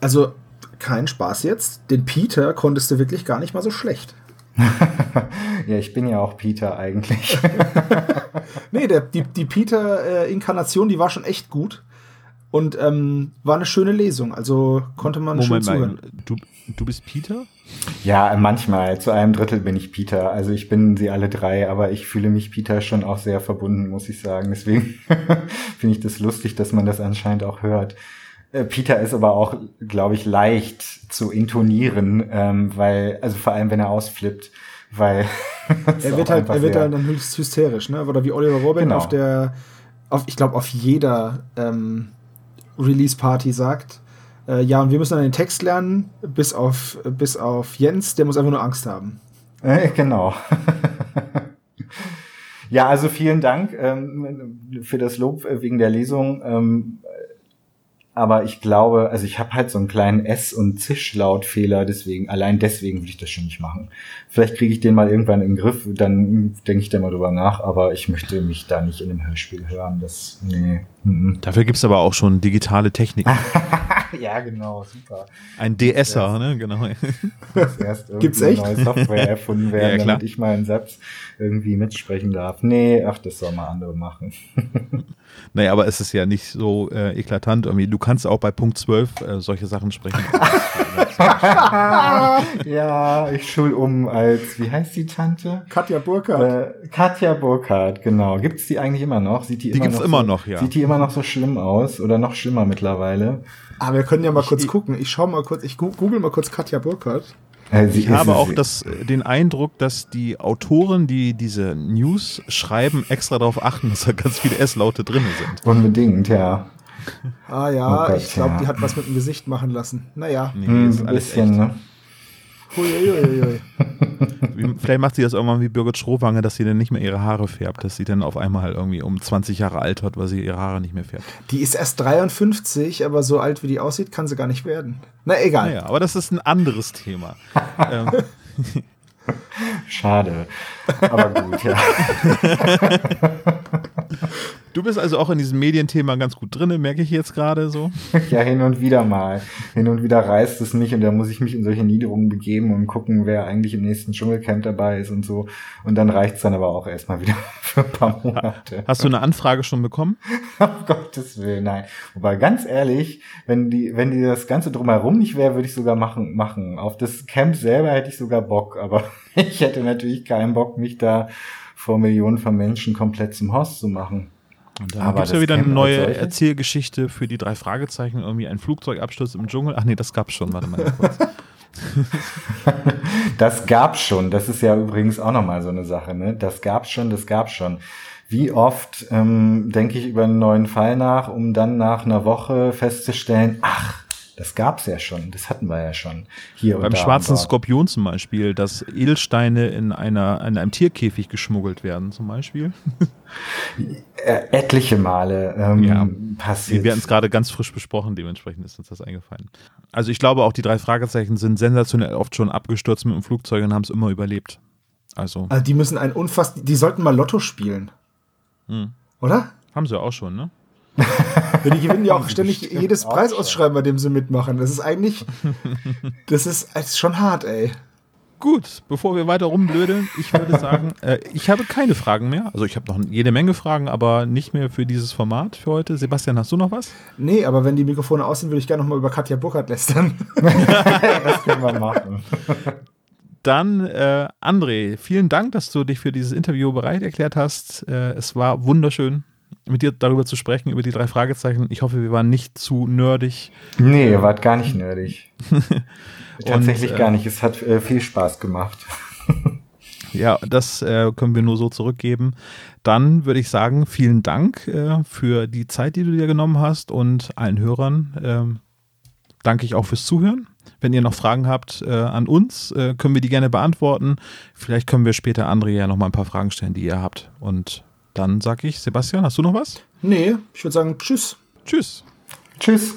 also kein Spaß jetzt, den Peter konntest du wirklich gar nicht mal so schlecht. ja, ich bin ja auch Peter eigentlich. nee, der, die, die Peter-Inkarnation, die war schon echt gut. Und ähm, war eine schöne Lesung, also konnte man Moment schön zuhören. Du, du bist Peter? Ja, manchmal. Zu einem Drittel bin ich Peter. Also ich bin sie alle drei, aber ich fühle mich Peter schon auch sehr verbunden, muss ich sagen. Deswegen finde ich das lustig, dass man das anscheinend auch hört. Äh, Peter ist aber auch, glaube ich, leicht zu intonieren, ähm, weil, also vor allem, wenn er ausflippt, weil er wird halt, er wird halt dann höchst hysterisch, ne? Oder wie Oliver Robin genau. auf der, auf, ich glaube, auf jeder ähm, Release-Party sagt, äh, ja, und wir müssen dann den Text lernen, bis auf, bis auf Jens, der muss einfach nur Angst haben. Äh, genau. ja, also vielen Dank ähm, für das Lob äh, wegen der Lesung. Ähm, aber ich glaube, also ich habe halt so einen kleinen S- und Zischlautfehler, deswegen, allein deswegen würde ich das schon nicht machen. Vielleicht kriege ich den mal irgendwann in den Griff, dann denke ich da mal drüber nach, aber ich möchte mich da nicht in einem Hörspiel hören. Das, nee. Mhm. Dafür gibt's aber auch schon digitale Technik. ja, genau, super. Ein DSer, ne, genau. erst Gibt's echt? neue Software erfunden werden, ja, damit ich mal einen Satz irgendwie mitsprechen darf. Nee, ach, das soll mal andere machen. Naja, aber es ist ja nicht so äh, eklatant. Irgendwie. Du kannst auch bei Punkt 12 äh, solche Sachen sprechen. ja, ich schul um als, wie heißt die Tante? Katja Burkhardt. Äh, Katja Burkhardt, genau. Gibt es die eigentlich immer noch? Sieht die, die immer gibt's noch immer so, noch, ja. Sieht die immer noch so schlimm aus oder noch schlimmer mittlerweile? Aber wir können ja mal ich, kurz gucken. Ich schau mal kurz, ich google mal kurz Katja Burkhardt. Äh, ich habe auch das, den Eindruck, dass die Autoren, die diese News schreiben, extra darauf achten, dass da ganz viele S-Laute drin sind. Unbedingt, ja. Ah ja, oh Gott, ich glaube, ja. die hat was mit dem Gesicht machen lassen. Naja. Nee, hm, ist ein bisschen, echt. ne? Huiuiui. Vielleicht macht sie das irgendwann wie Birgit Schrowange, dass sie dann nicht mehr ihre Haare färbt, dass sie dann auf einmal halt irgendwie um 20 Jahre alt wird, weil sie ihre Haare nicht mehr färbt. Die ist erst 53, aber so alt wie die aussieht, kann sie gar nicht werden. Na egal. Naja, aber das ist ein anderes Thema. ähm. Schade. Aber gut, ja. Du bist also auch in diesem Medienthema ganz gut drin, merke ich jetzt gerade so. Ja, hin und wieder mal. Hin und wieder reißt es mich und da muss ich mich in solche Niederungen begeben und gucken, wer eigentlich im nächsten Dschungelcamp dabei ist und so. Und dann reicht es dann aber auch erstmal wieder für ein paar Monate. Hast du eine Anfrage schon bekommen? um Gottes Willen, nein. Wobei ganz ehrlich, wenn die, wenn die das Ganze drumherum nicht wäre, würde ich sogar machen, machen. Auf das Camp selber hätte ich sogar Bock, aber ich hätte natürlich keinen Bock, mich da vor Millionen von Menschen komplett zum Host zu machen. Und dann gibt es ja wieder eine neue Erzählgeschichte für die drei Fragezeichen, irgendwie ein Flugzeugabsturz im Dschungel. Ach nee, das gab's schon, warte mal kurz. das gab's schon. Das ist ja übrigens auch nochmal so eine Sache, ne? Das gab's schon, das gab's schon. Wie oft ähm, denke ich über einen neuen Fall nach, um dann nach einer Woche festzustellen, ach, das gab's ja schon, das hatten wir ja schon hier Beim schwarzen Skorpion zum Beispiel, dass Edelsteine in, einer, in einem Tierkäfig geschmuggelt werden zum Beispiel. Etliche Male ähm, ja. passiert. Wir hatten es gerade ganz frisch besprochen, dementsprechend ist uns das eingefallen. Also ich glaube auch, die drei Fragezeichen sind sensationell oft schon abgestürzt mit dem Flugzeug und haben es immer überlebt. Also. also die müssen ein unfassbar, die sollten mal Lotto spielen. Hm. Oder? Haben sie auch schon, ne? die gewinnen ja auch ständig jedes Preisausschreiben, bei dem sie mitmachen. Das ist eigentlich, das ist, das ist schon hart, ey. Gut, bevor wir weiter rumblödeln, ich würde sagen, äh, ich habe keine Fragen mehr. Also ich habe noch jede Menge Fragen, aber nicht mehr für dieses Format für heute. Sebastian, hast du noch was? Nee, aber wenn die Mikrofone aus sind, würde ich gerne noch mal über Katja Burkhardt lästern. das können wir machen. Dann, äh, André, vielen Dank, dass du dich für dieses Interview bereit erklärt hast. Äh, es war wunderschön mit dir darüber zu sprechen, über die drei Fragezeichen. Ich hoffe, wir waren nicht zu nerdig. Nee, ihr wart gar nicht nerdig. Tatsächlich Und, äh, gar nicht. Es hat äh, viel Spaß gemacht. ja, das äh, können wir nur so zurückgeben. Dann würde ich sagen, vielen Dank äh, für die Zeit, die du dir genommen hast und allen Hörern ähm, danke ich auch fürs Zuhören. Wenn ihr noch Fragen habt äh, an uns, äh, können wir die gerne beantworten. Vielleicht können wir später André ja noch mal ein paar Fragen stellen, die ihr habt. Und dann sage ich, Sebastian, hast du noch was? Nee, ich würde sagen, tschüss. Tschüss. Tschüss.